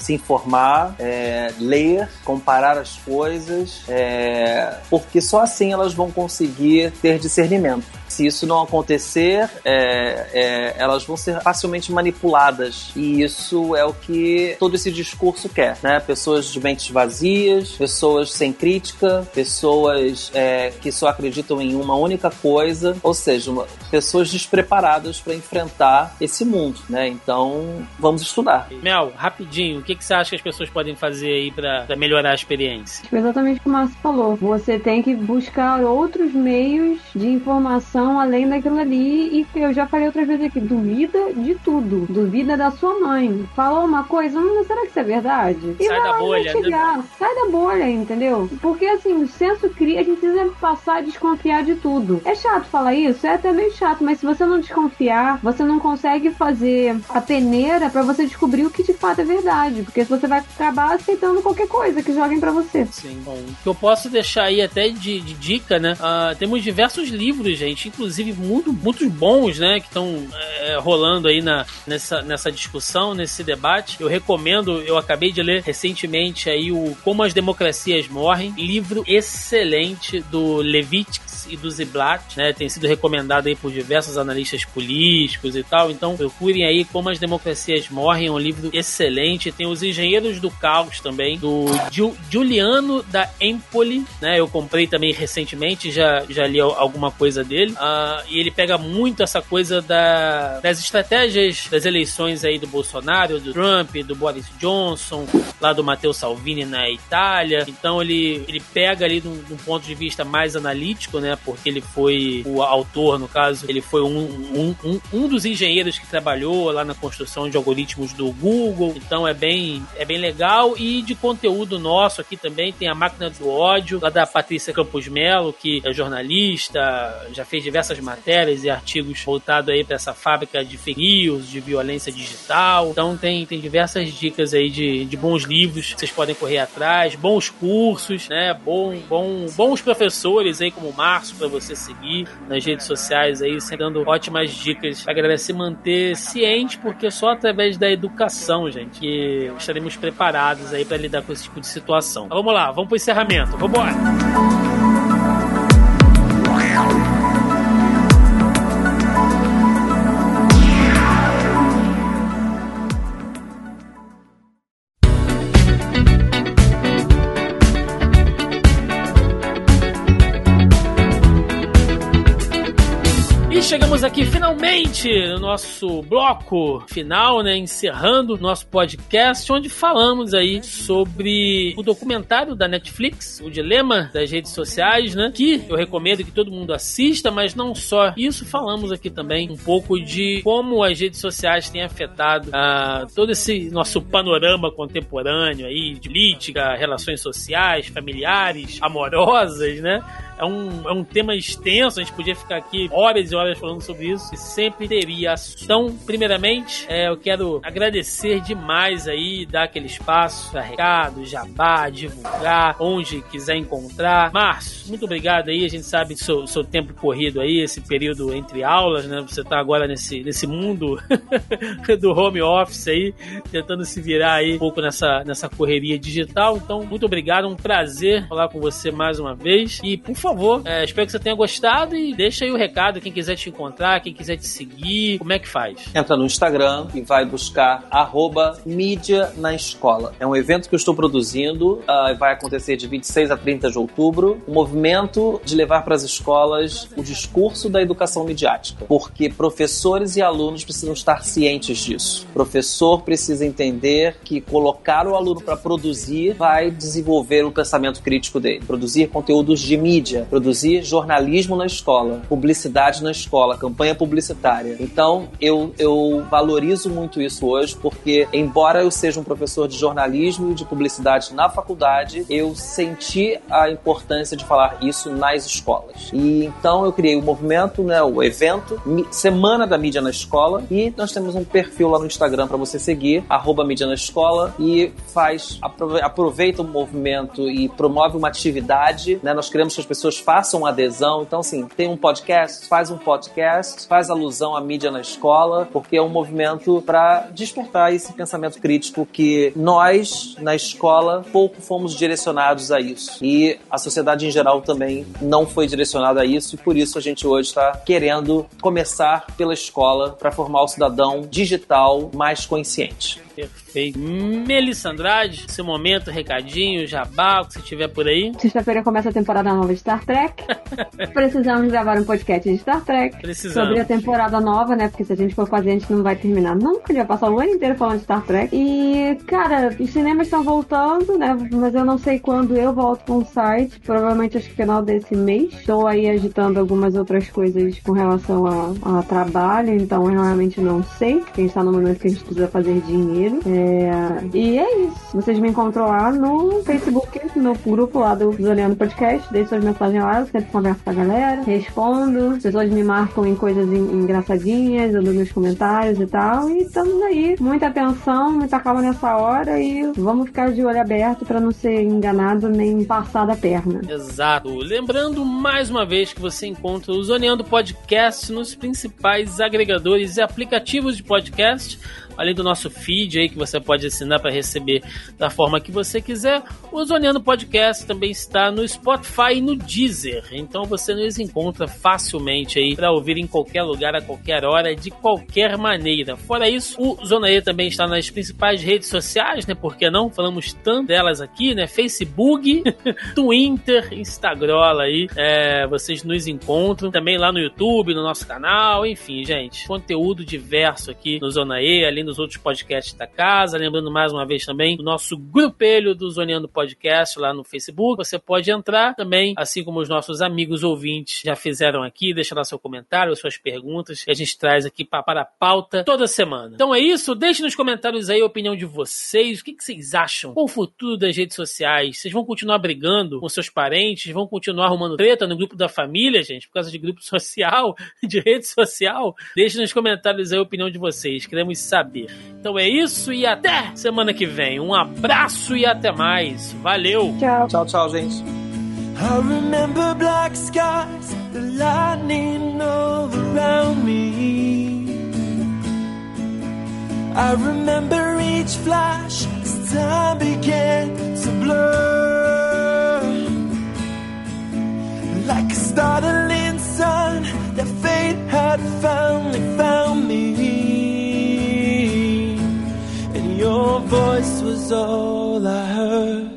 se informar, é, ler, comparar as coisas, é, porque só assim elas vão conseguir ter discernimento. Se isso não acontecer, é, é, elas vão ser facilmente manipuladas. E isso é o que todo esse discurso quer, né? Pessoas de mentes vazias, pessoas sem crítica, pessoas é, que só acreditam em uma única coisa, ou seja, uma, pessoas despreparadas para enfrentar esse mundo, né? Então, vamos estudar. Mel, rapidinho, o que, que você acha que as pessoas podem fazer aí para melhorar a experiência? Exatamente o que o Márcio falou. Você tem que buscar outros meios de informação além daquilo ali. E eu já falei outras vezes aqui, duvida de tudo. Duvida da sua mãe. Falou uma coisa, hum, será que isso é verdade? E sai da bolha. Né? Sai da bolha, entendeu? Porque assim, o senso cria, a gente precisa passar a desconfiar de tudo. É chato falar isso? É até meio chato, mas se você não desconfiar, você não consegue fazer a peneira para você descobrir o que de fato é verdade. Porque você vai acabar aceitando qualquer coisa que joguem para você. Sim, bom. O que eu posso deixar aí até de, de dica, né? Uh, temos diversos livros, gente, inclusive muito, bons, né, que estão é, rolando aí na, nessa, nessa discussão, nesse debate. Eu recomendo, eu acabei de ler recentemente aí o Como as Democracias Morrem, livro excelente do Levitics E do Ziblatt, né? Tem sido recomendado aí por diversos analistas políticos e tal. Então procurem aí Como as Democracias Morrem, é um livro excelente. Tem Os Engenheiros do Caos também, do Giuliano da Empoli, né? Eu comprei também recentemente, já, já li alguma coisa dele. Uh, e ele pega muito essa coisa da, das estratégias das eleições aí do Bolsonaro, do Trump, do Boris Johnson, lá do Matteo Salvini na Itália. Então ele, ele pega ali de um ponto de vista mais analítico, né? Porque ele foi o autor, no caso, ele foi um, um, um, um dos engenheiros que trabalhou lá na construção de algoritmos do Google. Então é bem, é bem legal. E de conteúdo nosso aqui também tem a Máquina do Ódio, lá da Patrícia Campos Melo, que é jornalista, já fez diversas matérias e artigos voltados aí para essa fábrica de news, de violência digital. Então tem, tem diversas dicas aí de, de bons livros que vocês podem correr atrás, bons cursos, né? Bom, bom, bons professores aí como o Para você seguir nas redes sociais aí, dando ótimas dicas pra galera se manter ciente, porque só através da educação, gente, que estaremos preparados aí para lidar com esse tipo de situação. Então, vamos lá, vamos pro encerramento. Vamos embora. Aqui finalmente no nosso bloco final, né? Encerrando nosso podcast, onde falamos aí sobre o documentário da Netflix, o dilema das redes sociais, né? Que eu recomendo que todo mundo assista, mas não só isso, falamos aqui também um pouco de como as redes sociais têm afetado uh, todo esse nosso panorama contemporâneo aí, de política, relações sociais, familiares, amorosas, né? É um, é um tema extenso, a gente podia ficar aqui horas e horas falando sobre isso, e sempre teria. Então, primeiramente, é, eu quero agradecer demais aí, dar aquele espaço para recado, jabá, divulgar, onde quiser encontrar. Márcio, muito obrigado aí, a gente sabe seu, seu tempo corrido aí, esse período entre aulas, né? Você tá agora nesse, nesse mundo <laughs> do home office aí, tentando se virar aí um pouco nessa, nessa correria digital. Então, muito obrigado, um prazer falar com você mais uma vez. E, por favor, é, espero que você tenha gostado e deixa aí o recado, quem quiser te encontrar, quem quiser te seguir, como é que faz? Entra no Instagram e vai buscar arroba mídia na escola. É um evento que eu estou produzindo, uh, vai acontecer de 26 a 30 de outubro, um movimento de levar para as escolas o discurso da educação midiática, porque professores e alunos precisam estar cientes disso. O professor precisa entender que colocar o aluno para produzir vai desenvolver o pensamento crítico dele, produzir conteúdos de mídia mídia, produzir jornalismo na escola, publicidade na escola, campanha publicitária. Então, eu, eu valorizo muito isso hoje, porque, embora eu seja um professor de jornalismo e de publicidade na faculdade, eu senti a importância de falar isso nas escolas. E então eu criei o movimento, né, o evento, Semana da Mídia na Escola, e nós temos um perfil lá no Instagram para você seguir, arroba mídia na escola, e faz, aproveita o movimento e promove uma atividade, né? Nós queremos que as pessoas pessoas façam adesão. Então, assim, tem um podcast, faz um podcast, faz alusão à mídia na escola, porque é um movimento para despertar esse pensamento crítico que nós, na escola, pouco fomos direcionados a isso. E a sociedade em geral também não foi direcionada a isso, e por isso a gente hoje está querendo começar pela escola para formar o cidadão digital mais consciente. Perfeito. Melissa Andrade, seu momento, recadinho, jabá, o que você tiver por aí. Sexta-feira começa a temporada nova de Star Trek. <laughs> Precisamos gravar um podcast de Star Trek. Precisamos. Sobre a temporada nova, né? Porque se a gente for fazer, a gente não vai terminar nunca. A gente vai passar o ano inteiro falando de Star Trek. E, cara, os cinemas estão voltando, né? Mas eu não sei quando eu volto com o site. Provavelmente acho que final desse mês. Estou aí agitando algumas outras coisas com relação a, a trabalho, então eu realmente não sei. Porque a gente tá no momento que a gente precisa fazer dinheiro é, e é isso. Vocês me encontram lá no Facebook, no grupo lá do Zoleando Podcast. Deixe suas mensagens lá, eu sempre converso com a galera, respondo. As pessoas me marcam em coisas engraçadinhas, eu dou meus comentários e tal. E estamos aí. Muita atenção, muita calma nessa hora e vamos ficar de olho aberto para não ser enganado nem passar da perna. Exato. Lembrando mais uma vez que você encontra o Zoneando Podcast nos principais agregadores e aplicativos de podcast além do nosso feed aí que você pode assinar para receber da forma que você quiser, o Zoneando Podcast também está no Spotify e no Deezer. Então você nos encontra facilmente aí para ouvir em qualquer lugar, a qualquer hora, de qualquer maneira. Fora isso, o Zona E também está nas principais redes sociais, né? Por que não? Falamos tanto delas aqui, né? Facebook, <laughs> Twitter, Instagram aí. É, vocês nos encontram também lá no YouTube, no nosso canal, enfim, gente. Conteúdo diverso aqui no Zona E, dos outros podcasts da casa. Lembrando mais uma vez também o nosso grupelho do Zoneando Podcast lá no Facebook. Você pode entrar também, assim como os nossos amigos ouvintes já fizeram aqui, deixar lá seu comentário, suas perguntas, que a gente traz aqui para a pauta toda semana. Então é isso, deixe nos comentários aí a opinião de vocês, o que, que vocês acham com o futuro das redes sociais? Vocês vão continuar brigando com seus parentes? Vão continuar arrumando treta no grupo da família, gente, por causa de grupo <laughs> social, de rede social? Deixe nos comentários aí a opinião de vocês, queremos saber. Então é isso e até semana que vem. Um abraço e até mais. Valeu! Tchau. Tchau, tchau, gente. I remember black skies, the lightning all around me. I remember each flash as time began to blur. Like a startling sun, that fate had finally found me. Your voice was all I heard.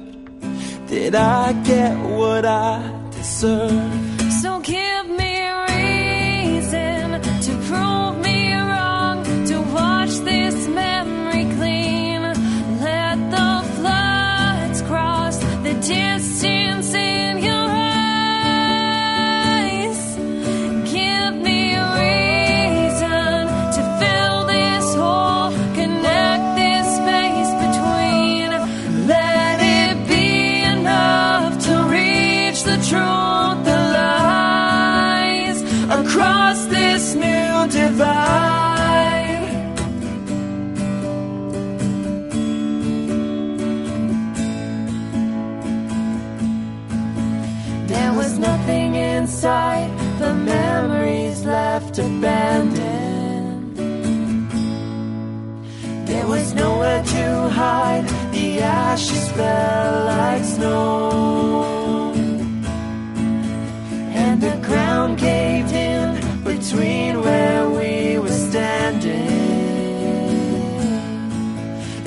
Did I get what I deserve? So give me a reason to prove me wrong, to wash this memory clean. Let the floods cross the distance ashes fell like snow. And the ground caved in between where we were standing.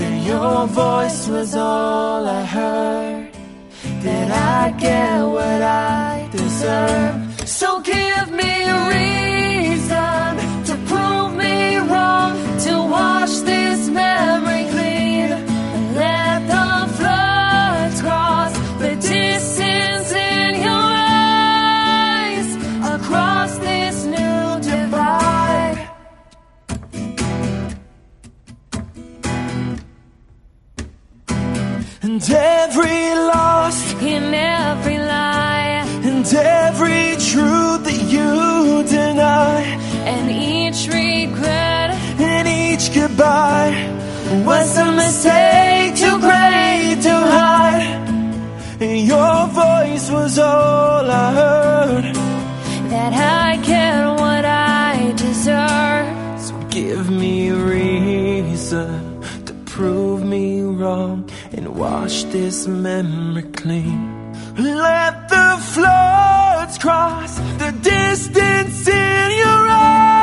And your voice was all I heard. Did I get what I deserve? Mistake too great to hide. And your voice was all I heard. that I get what I deserve. So give me reason to prove me wrong and wash this memory clean. Let the floods cross the distance in your eyes.